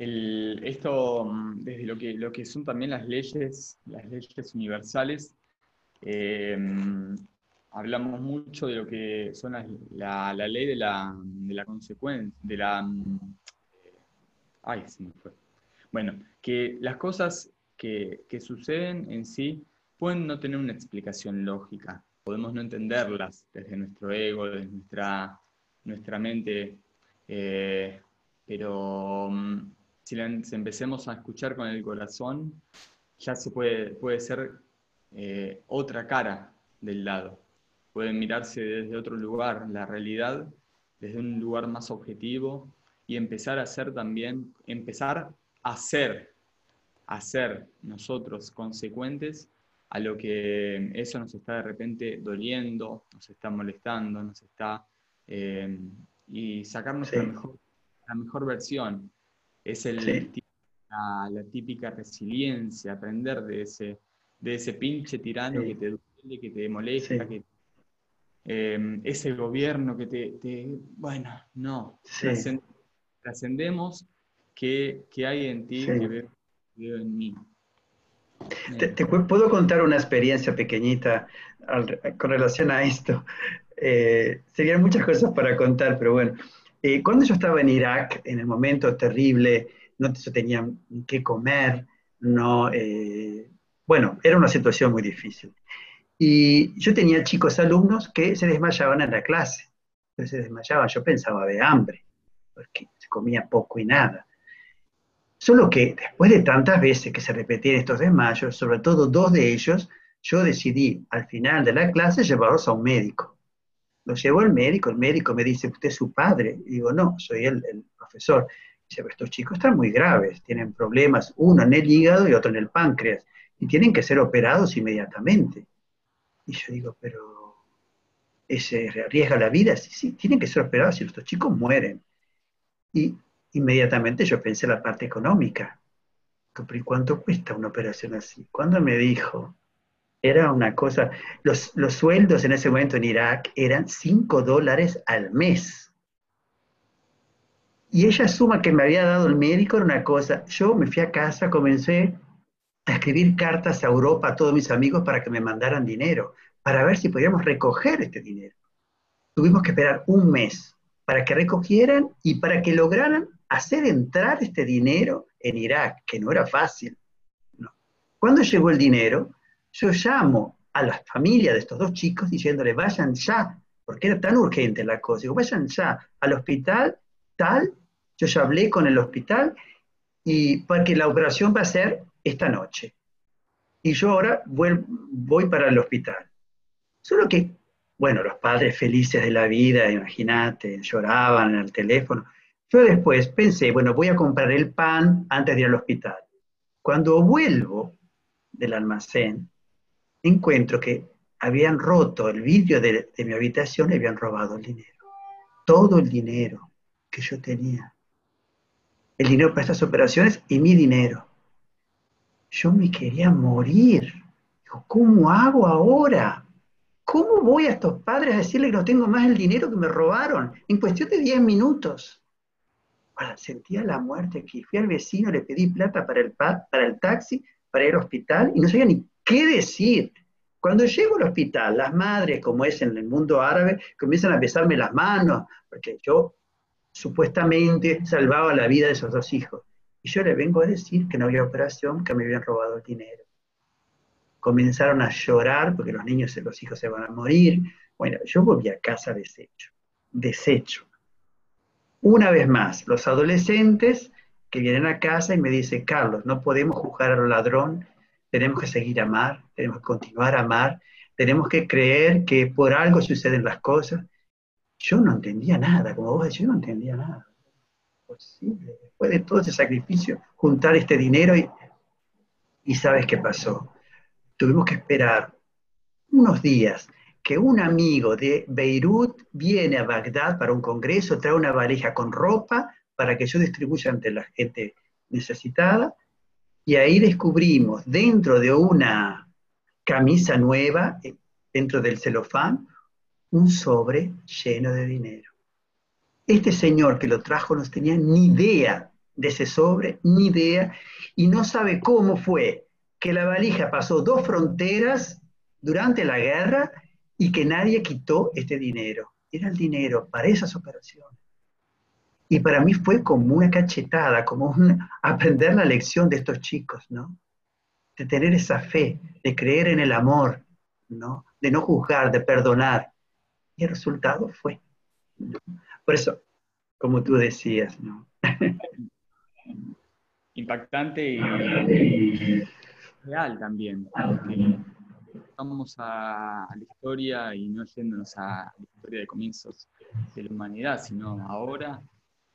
Esto, mm, desde lo que, lo que son también las leyes, las leyes universales, eh, hablamos mucho de lo que son la, ley de la, de la consecuencia, de la... Mm, ay, se. Bueno, que las cosas que, que, suceden en sí pueden no tener una explicación lógica, podemos no entenderlas desde nuestro ego, desde nuestra, nuestra mente, eh, pero mm, si, empecemos a escuchar con el corazón, ya se puede, puede ser eh, otra cara del lado. Puede mirarse desde otro lugar, la realidad desde un lugar más objetivo y empezar a ser también, empezar a ser, a ser nosotros consecuentes a lo que eso nos está de repente doliendo, nos está molestando, nos está... Eh, y sacarnos la, mejor, versión. Es el, la, típica resiliencia, aprender de ese, de ese pinche tirano que te duele, que te molesta, que em, ese gobierno que te, bueno, no, trascendemos que, que, hay en ti que veo, en mí. Te, puedo contar una experiencia pequeñita con relación a esto. Eh, serían muchas cosas para contar, pero bueno, eh, cuando yo estaba en Irak, en el momento terrible, no tenía qué comer, no, eh, bueno, era una situación muy difícil. Y yo tenía chicos alumnos que se desmayaban en la clase, se desmayaban, yo pensaba de hambre, porque se comía poco y nada. Solo que después de tantas veces que se repetían estos desmayos, sobre todo dos de ellos, yo decidí al final de la clase llevarlos a un médico. Los llevo al médico, el médico me dice, ¿usted es su padre? Y digo, no, soy el, el profesor. Dice, estos chicos están muy graves, tienen problemas, uno en el hígado y otro en el páncreas, y tienen que ser operados inmediatamente. Y yo digo, pero ¿ese arriesga la vida? Sí, sí, tienen que ser operados y estos chicos mueren. Y inmediatamente yo pensé en la parte económica. ¿Y cuánto cuesta una operación así? Cuando me dijo, era una cosa, los, los sueldos en ese momento en Irak eran 5 dólares al mes y ella suma que me había dado el médico era una cosa. Yo me fui a casa, comencé a escribir cartas a Europa a todos mis amigos para que me mandaran dinero, para ver si podíamos recoger este dinero. Tuvimos que esperar un mes para que recogieran y para que lograran hacer entrar este dinero en Irak, que no era fácil. Cuando llegó el dinero, yo llamo a la familia de estos dos chicos diciéndole, vayan ya, porque era tan urgente la cosa, digo, vayan ya al hospital tal yo ya hablé con el hospital y porque la operación va a ser esta noche. Y yo ahora voy, para el hospital. Solo que, bueno, los padres felices de la vida, imagínate, lloraban en el teléfono. Yo después pensé, bueno, voy a comprar el pan antes de ir al hospital. Cuando vuelvo del almacén, encuentro que habían roto el vidrio de, mi habitación y habían robado el dinero. Todo el dinero que yo tenía el dinero para estas operaciones y mi dinero. Yo me quería morir. ¿cómo hago ahora? ¿Cómo voy a estos padres a decirles que no tengo más el dinero que me robaron en cuestión de 10 minutos? sentía la muerte aquí. Fui al vecino, le pedí plata para el, para el taxi, para ir al hospital y no sabía ni qué decir. Cuando llego al hospital, las madres, como es en el mundo árabe, comienzan a besarme las manos, porque yo supuestamente salvaba la vida de esos dos hijos. Y yo le vengo a decir que no había operación, que me habían robado el dinero. Comenzaron a llorar porque los niños, los hijos se van a morir. Bueno, yo volví a casa deshecho, deshecho. Una vez más, los adolescentes que vienen a casa y me dicen, Carlos, no podemos juzgar al ladrón, tenemos que seguir amar, tenemos que continuar a amar, tenemos que creer que por algo suceden las cosas, yo no entendía nada, como vos decís, yo no entendía nada. Posible, después de todo ese sacrificio, juntar este dinero y, y sabes qué pasó. Tuvimos que esperar unos días que un amigo de Beirut viene a Bagdad para un congreso, trae una valija con ropa para que yo distribuya ante la gente necesitada, y ahí descubrimos dentro de una camisa nueva, dentro del celofán, un sobre lleno de dinero. Este señor que lo trajo no tenía ni idea de ese sobre, ni idea, y no sabe cómo fue que la valija pasó dos fronteras durante la guerra y que nadie quitó este dinero. Era el dinero para esas operaciones. Y para mí fue como una cachetada, como un, aprender la lección de estos chicos, ¿no? De tener esa fe, de creer en el amor, ¿no? De no juzgar, de perdonar. Y el resultado fue. Por eso, como tú decías, ¿no? (laughs) Impactante y real también. Vamos a, la historia y no yéndonos a la historia de comienzos de la humanidad, sino ahora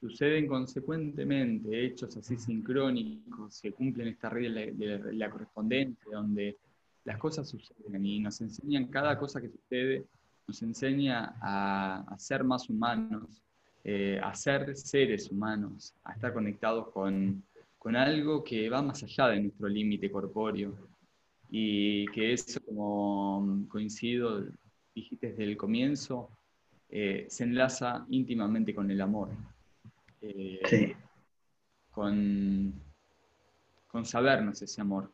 suceden consecuentemente hechos así sincrónicos que cumplen esta regla de la, correspondencia, donde las cosas suceden y nos enseñan cada cosa que sucede, nos enseña a, ser más humanos, eh, a ser seres humanos, a estar conectados con, con algo que va más allá de nuestro límite corpóreo y que eso, como coincido, dijiste desde el comienzo, eh, se enlaza íntimamente con el amor. Eh, con, con sabernos ese amor,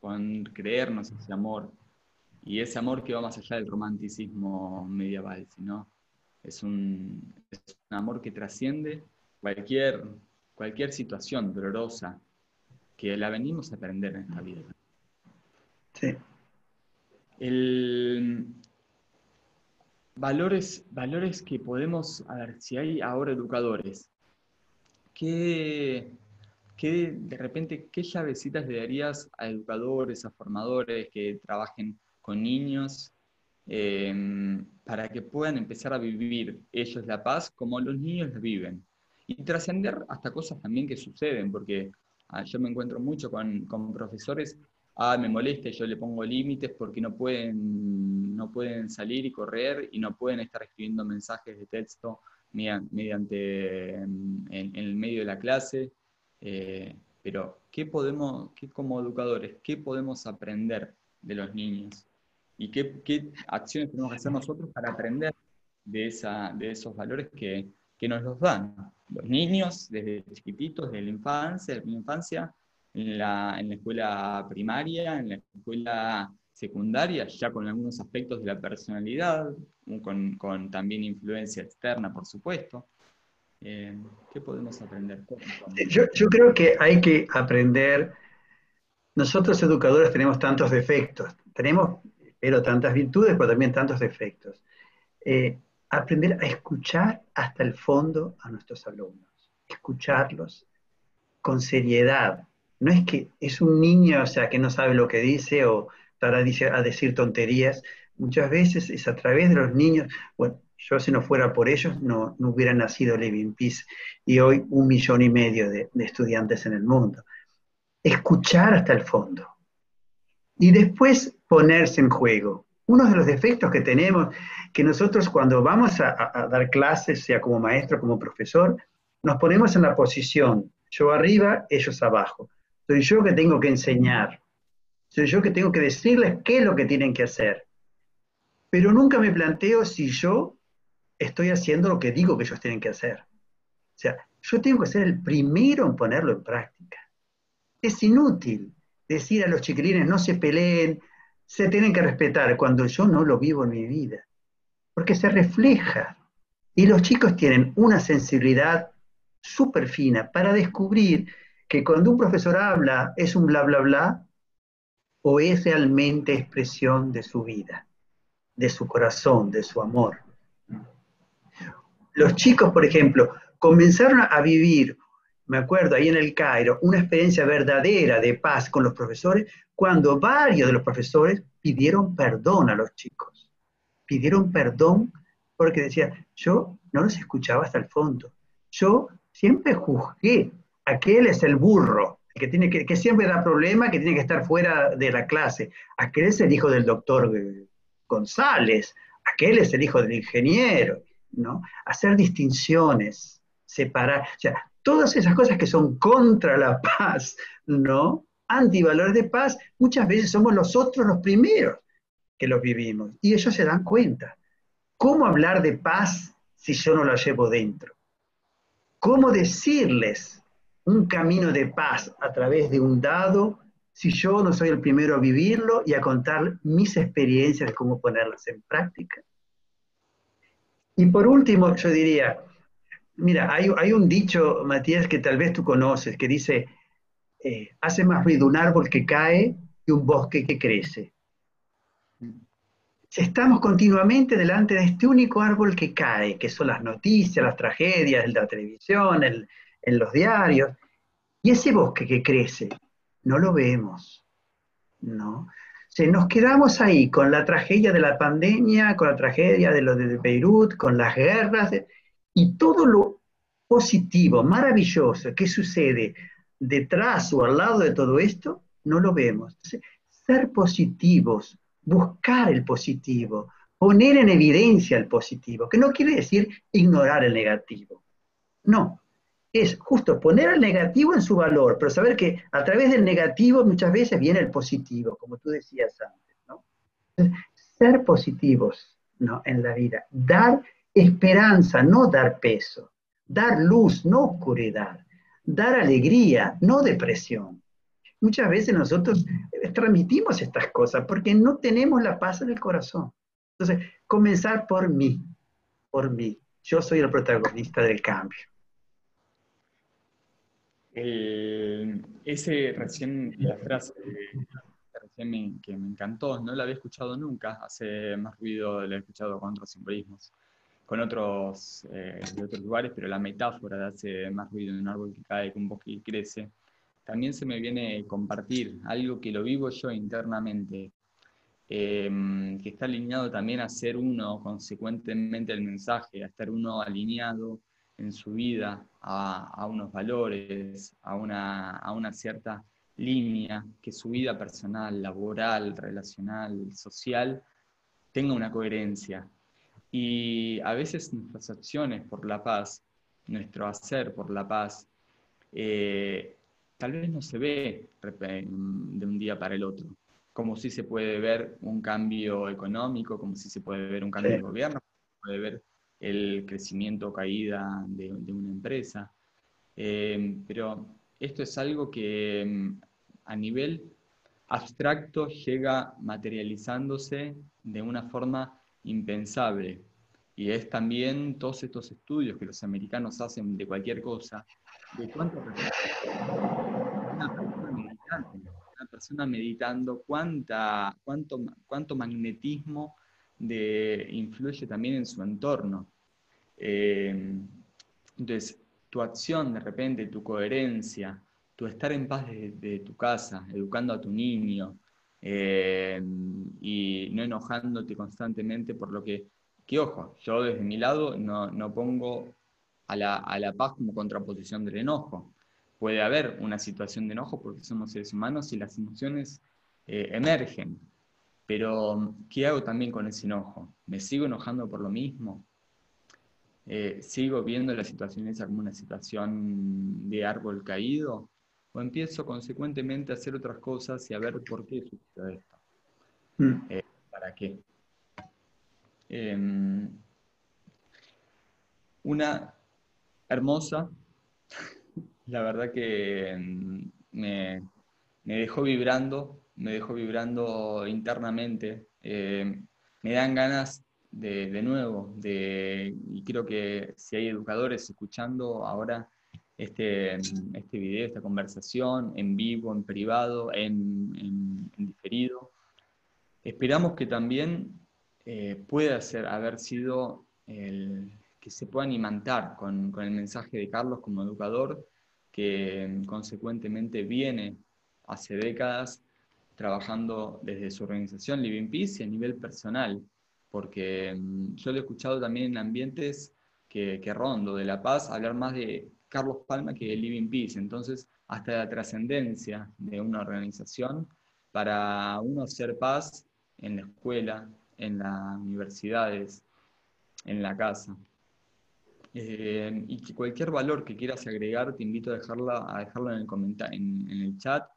con creernos ese amor, y ese amor que va más allá del romanticismo medieval, sino es un, es un amor que trasciende cualquier, cualquier situación dolorosa que la venimos a aprender en esta vida. Sí. El, valores, valores que podemos, a ver, si hay ahora educadores ¿qué, de repente, qué llavecitas le darías a educadores, a formadores que trabajen con niños em, para que puedan empezar a vivir ellos la paz como los niños la viven? Y trascender hasta cosas también que suceden, porque ah, yo me encuentro mucho con, con profesores ah, me molesta y yo le pongo límites porque no pueden, no pueden salir y correr y no pueden estar escribiendo mensajes de texto mediante en, el medio de la clase, eh, pero ¿qué podemos, qué, como educadores, qué podemos aprender de los niños? ¿Y qué, qué, acciones tenemos que hacer nosotros para aprender de, esa, de esos valores que, que nos los dan los niños desde chiquititos, desde la infancia, de la infancia, en la, en la escuela primaria, en la escuela secundaria, ya con algunos aspectos de la personalidad, con, con también influencia externa, por supuesto. Eh, ¿Qué podemos aprender? Yo, yo, creo que hay que aprender, nosotros educadores tenemos tantos defectos, tenemos, pero tantas virtudes, pero también tantos defectos. Eh, aprender a escuchar hasta el fondo a nuestros alumnos, escucharlos con seriedad. No es que es un niño, o sea, que no sabe lo que dice o a decir tonterías. Muchas veces es a través de los niños, bueno, yo si no fuera por ellos no, no hubiera nacido Living Peace y hoy un millón y medio de, estudiantes en el mundo. Escuchar hasta el fondo y después ponerse en juego. Uno de los defectos que tenemos, que nosotros cuando vamos a, a, dar clases, sea como maestro, como profesor, nos ponemos en la posición, yo arriba, ellos abajo. Soy yo que tengo que enseñar, soy yo que tengo que decirles qué es lo que tienen que hacer. Pero nunca me planteo si yo estoy haciendo lo que digo que ellos tienen que hacer. O sea, yo tengo que ser el primero en ponerlo en práctica. Es inútil decir a los chiquilines no se peleen, se tienen que respetar cuando yo no lo vivo en mi vida. Porque se refleja. Y los chicos tienen una sensibilidad súper fina para descubrir que cuando un profesor habla es un bla, bla, bla, o es realmente expresión de su vida, de su corazón, de su amor. Los chicos, por ejemplo, comenzaron a vivir, me acuerdo ahí en el Cairo, una experiencia verdadera de paz con los profesores cuando varios de los profesores pidieron perdón a los chicos. Pidieron perdón porque decía, yo no los escuchaba hasta el fondo. Yo siempre juzgué, aquel es el burro, que, tiene que, siempre da problema, que tiene que estar fuera de la clase. Aquel es el hijo del doctor González, aquel es el hijo del ingeniero, ¿no? Hacer distinciones, separar, todas esas cosas que son contra la paz, ¿no? Antivalores de paz, muchas veces somos nosotros los primeros que los vivimos y ellos se dan cuenta. ¿Cómo hablar de paz si yo no la llevo dentro? ¿Cómo decirles un camino de paz a través de un dado si yo no soy el primero a vivirlo y a contar mis experiencias de cómo ponerlas en práctica? Y por último, yo diría, mira, hay, un dicho, Matías, que tal vez tú conoces, que dice, eh, hace más ruido un árbol que cae que un bosque que crece. Estamos continuamente delante de este único árbol que cae, que son las noticias, las tragedias, la televisión, en los diarios, y ese bosque que crece, no lo vemos, ¿no? Se nos quedamos ahí con la tragedia de la pandemia, con la tragedia de lo de Beirut, con las guerras, y todo lo positivo, maravilloso que sucede detrás o al lado de todo esto, no lo vemos. ser positivos, buscar el positivo, poner en evidencia el positivo, que no quiere decir ignorar el negativo. No, es justo poner el negativo en su valor, pero saber que a través del negativo muchas veces viene el positivo, como tú decías antes. ¿no? Ser positivos ¿no? en la vida, dar esperanza, no dar peso, dar luz, no oscuridad, dar alegría, no depresión. Muchas veces nosotros transmitimos estas cosas porque no tenemos la paz en el corazón. Entonces, comenzar por mí, por mí. Yo soy el protagonista del cambio. Ese recién, la frase recién que me encantó, no la había escuchado nunca, hace más ruido, la he escuchado con otros simbolismos, con otros eh, de otros lugares, pero la metáfora de hace más ruido en un árbol que cae, que un bosque que crece, también se me viene compartir algo que lo vivo yo internamente, em, que está alineado también a ser uno consecuentemente el mensaje, a estar uno alineado en su vida a, unos valores, a una, a una, cierta línea, que su vida personal, laboral, relacional, social, tenga una coherencia. Y a veces nuestras acciones por la paz, nuestro hacer por la paz, eh, tal vez no se ve de un día para el otro, como si se puede ver un cambio económico, como si se puede ver un cambio de gobierno, puede ver el crecimiento o caída de, una empresa. Eh, pero esto es algo que mm, a nivel abstracto llega materializándose de una forma impensable. Y es también todos estos estudios que los americanos hacen de cualquier cosa, de cuánto una persona meditando, una persona meditando cuánta, cuánto, cuánto magnetismo de, influye también en su entorno. Eh, entonces, tu acción de repente, tu coherencia, tu estar en paz de, tu casa, educando a tu niño eh, y no enojándote constantemente por lo que, que ojo, yo desde mi lado no, no pongo a la, a la, paz como contraposición del enojo. Puede haber una situación de enojo porque somos seres humanos y las emociones eh, emergen. Pero, ¿qué hago también con ese enojo? ¿Me sigo enojando por lo mismo? Eh, ¿Sigo viendo la situación esa como una situación de árbol caído? ¿O empiezo consecuentemente a hacer otras cosas y a ver por qué sucede esto? Mm. Eh, ¿Para qué? Em, una hermosa, (laughs) la verdad que em, me, me dejó vibrando me dejó vibrando internamente. Eh, me dan ganas de, nuevo, de, y creo que si hay educadores escuchando ahora este, este video, esta conversación, en vivo, en privado, en, diferido, esperamos que también eh, pueda ser, haber sido el, que se puedan imantar con, con el mensaje de Carlos como educador, que consecuentemente viene hace décadas trabajando desde su organización Living Peace y a nivel personal, porque mm, yo lo he escuchado también en ambientes que, que rondo de La Paz hablar más de Carlos Palma que de Living Peace, entonces hasta la trascendencia de una organización para uno ser paz en la escuela, en las universidades, en la casa. Eh, y que cualquier valor que quieras agregar, te invito a, dejarla, a dejarlo en el, en, en el chat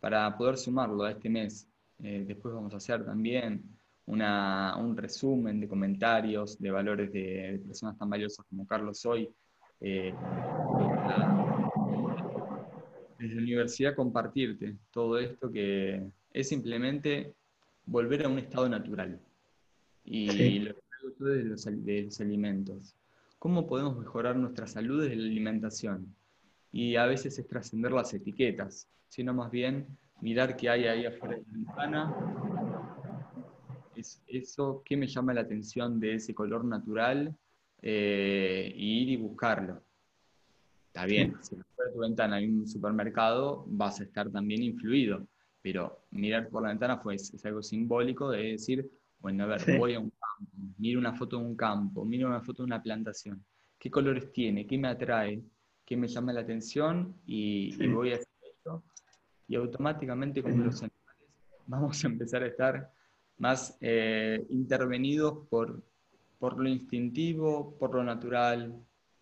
para poder sumarlo a este mes. Eh, después vamos a hacer también un resumen de comentarios, de valores de, personas tan valiosas como Carlos hoy. Eh, desde la universidad compartirte todo esto que es simplemente volver a un estado natural. Y lo que de los, de los alimentos. ¿Cómo podemos mejorar nuestra salud desde la alimentación? Y a veces es trascender las etiquetas, sino más bien mirar qué hay ahí afuera de la ventana. Es eso, qué me llama la atención de ese color natural, eh, y ir y buscarlo. Está bien, si afuera de tu ventana hay un supermercado, vas a estar también influido, pero mirar por la ventana fue, es algo simbólico de decir, bueno, a ver, voy a un campo, miro una foto de un campo, miro una foto de una plantación. ¿Qué colores tiene? ¿Qué me atrae? ¿Qué me llama la atención? Y, voy a hacer esto. Y automáticamente, como los animales, (laughs) vamos a empezar a estar más eh, intervenidos por, por lo instintivo, por lo natural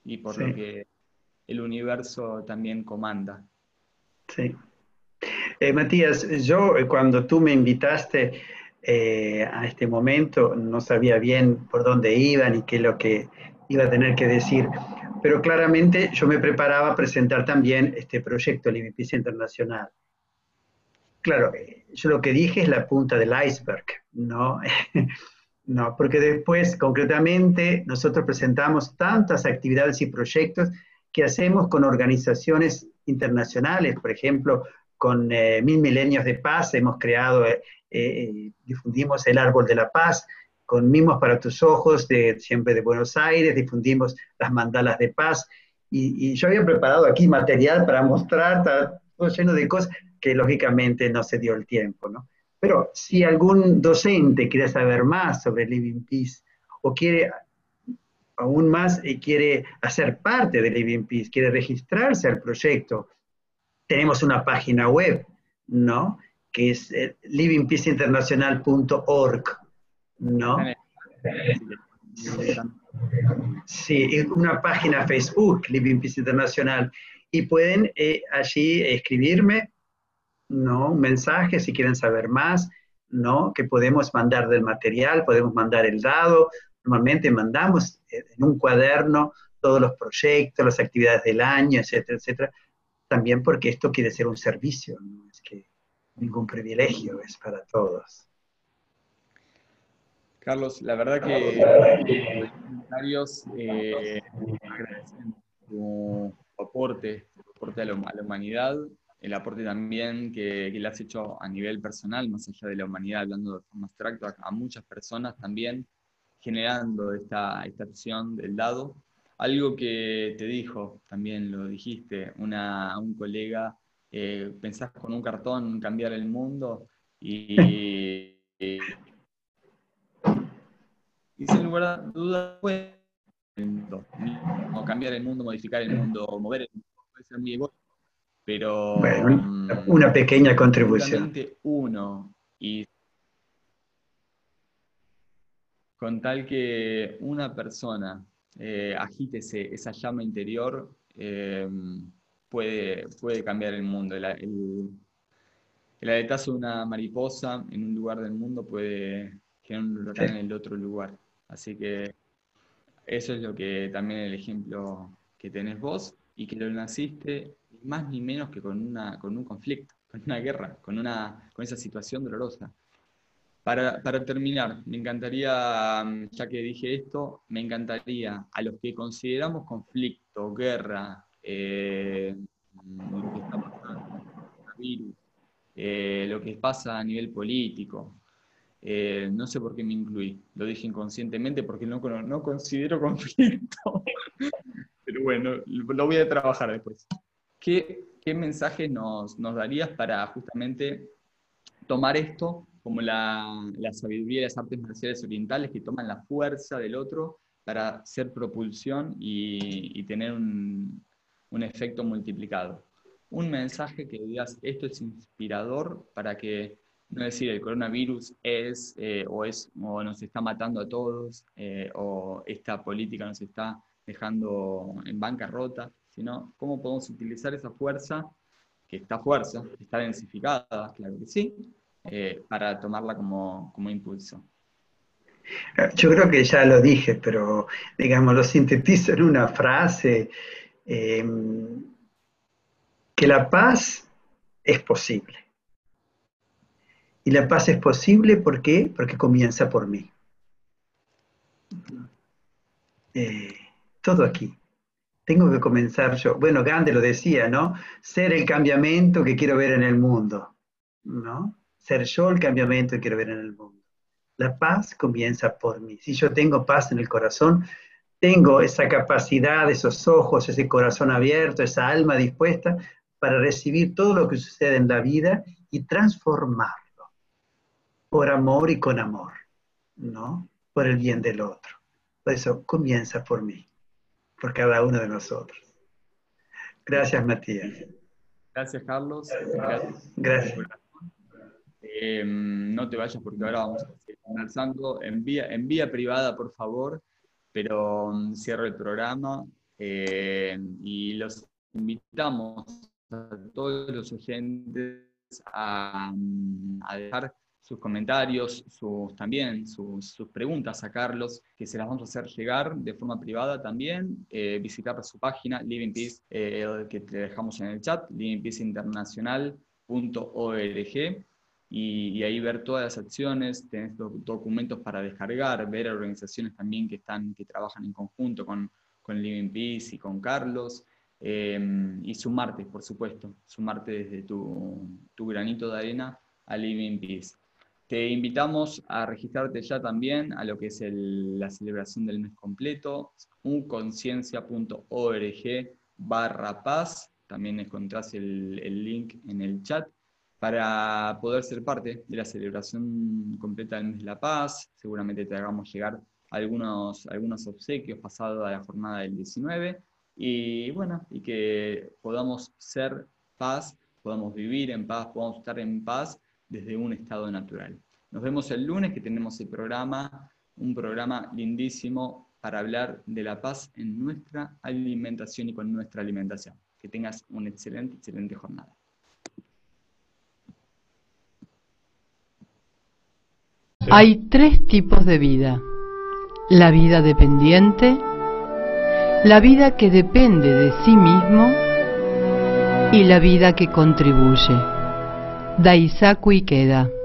y por lo que el universo también comanda. Sí. Eh, Matías, yo eh, cuando tú me invitaste eh, a este momento, no sabía bien por dónde iban y qué es lo que iba a tener que decir, pero claramente yo me preparaba a presentar también este proyecto Limpieza Internacional. Claro, yo lo que dije es la punta del iceberg, ¿no? (laughs) no, porque después, concretamente, nosotros presentamos tantas actividades y proyectos que hacemos con organizaciones internacionales, por ejemplo, con eh, Mil Milenios de Paz hemos creado eh, eh, difundimos el Árbol de la Paz, con Mimos para tus Ojos, de, siempre de Buenos Aires, difundimos las mandalas de paz, y, yo había preparado aquí material para mostrar, todo lleno de cosas que lógicamente no se dio el tiempo, ¿no? Pero si algún docente quiere saber más sobre Living Peace, o quiere aún más y quiere hacer parte de Living Peace, quiere registrarse al proyecto, tenemos una página web, ¿no? que es eh, livingpeaceinternacional.org, ¿no? Sí, una página Facebook, Living Peace Internacional, y pueden eh, allí escribirme, ¿no? Un mensaje si quieren saber más, ¿no? Que podemos mandar del material, podemos mandar el dado, normalmente mandamos eh, en un cuaderno todos los proyectos, las actividades del año, etcétera, etcétera, también porque esto quiere ser un servicio, ¿no? Es que ningún privilegio, es para todos. Carlos, la verdad que los comentarios eh, agradecen tu aporte, tu aporte a la, humanidad, el aporte también que, le has hecho a nivel personal, más allá de la humanidad, hablando de forma abstracta, a muchas personas también, generando esta, esta acción del dado. Algo que te dijo, también lo dijiste, una, un colega eh, pensás con un cartón cambiar el mundo y, y, (laughs) sin lugar a dudas puede cambiar el mundo, modificar el mundo, mover el mundo, puede ser muy egoísta, pero mm, una pequeña contribución. Uno, y con tal que una persona eh, agite esa llama interior, eh, puede, puede cambiar el mundo. El, el, aletazo de una mariposa en un lugar del mundo puede generar un huracán en el otro lugar. Así que eso es lo que también el ejemplo que tenés vos y que lo naciste más ni menos que con, una, con un conflicto, (laughs) con una guerra, con, una, con esa situación dolorosa. Para, para, terminar, me encantaría, ya que dije esto, me encantaría a los que consideramos conflicto, guerra, eh, lo que está pasando virus, eh, lo que pasa a nivel político. Eh, no sé por qué me incluí, lo dije inconscientemente porque no, no considero (laughs) conflicto, pero bueno, lo voy a trabajar después. ¿Qué, qué mensajes nos, nos, darías para justamente tomar esto como la, la sabiduría de las artes marciales orientales que toman la fuerza del otro para ser propulsión y, y tener un, un efecto multiplicado. Un mensaje que digas, esto es inspirador para que, no decir, el coronavirus es eh, o, es o nos está matando a todos eh, o esta política nos está dejando en bancarrota, sino cómo podemos utilizar esa fuerza, que esta fuerza está densificada, claro que sí, eh, para tomarla como, como impulso. Yo creo que ya lo dije, pero digamos, lo sintetizo en una frase, que la paz es posible. Y la paz es posible ¿por qué? porque comienza por mí. Eh, todo aquí. Tengo que comenzar yo. Bueno, Gandhi lo decía, ¿no? Ser el cambiamiento que quiero ver en el mundo, ¿no? Ser yo el cambiamiento que quiero ver en el mundo. La paz comienza por mí. Si yo tengo paz en el corazón, tengo esa capacidad, esos ojos, ese corazón abierto, esa alma dispuesta para recibir todo lo que sucede en la vida y transformarlo por amor y con amor, ¿no? Por el bien del otro. Por eso comienza por mí, por cada uno de nosotros. Gracias, Matías. Gracias, Carlos. Gracias. Eh, no te vayas porque ahora vamos a seguir conversando en vía, en vía privada, por favor, pero mm, cierro el programa eh, y los invitamos a todos los oyentes a, mm, dejar sus comentarios, sus, también sus, preguntas a Carlos, que se las vamos a hacer llegar de forma privada también. Eh, visitar su página, Living Peace, que te dejamos en el chat, livingpeaceinternacional.org y, ahí ver todas las acciones, tenés documentos para descargar, ver organizaciones también que, están, que trabajan en conjunto con, con Living Peace y con Carlos, em, y sumarte, por supuesto, sumarte desde tu, tu, granito de arena a Living Peace. Te invitamos a registrarte ya también a lo que es la celebración del mes completo, unconciencia.org barra paz, también encontrás el, el link en el chat para poder ser parte de la celebración completa del mes de la paz. Seguramente te hagamos llegar algunos, algunos obsequios pasados a la jornada del 19 y bueno, y que podamos ser paz, podamos vivir en paz, podamos estar en paz desde un estado natural. Nos vemos el lunes que tenemos el programa, un programa lindísimo para hablar de la paz en nuestra alimentación y con nuestra alimentación. Que tengas una excelente, excelente jornada. Hay tres tipos de vida. La vida dependiente, la vida que depende de sí mismo y la vida que contribuye. Daisaku Ikeda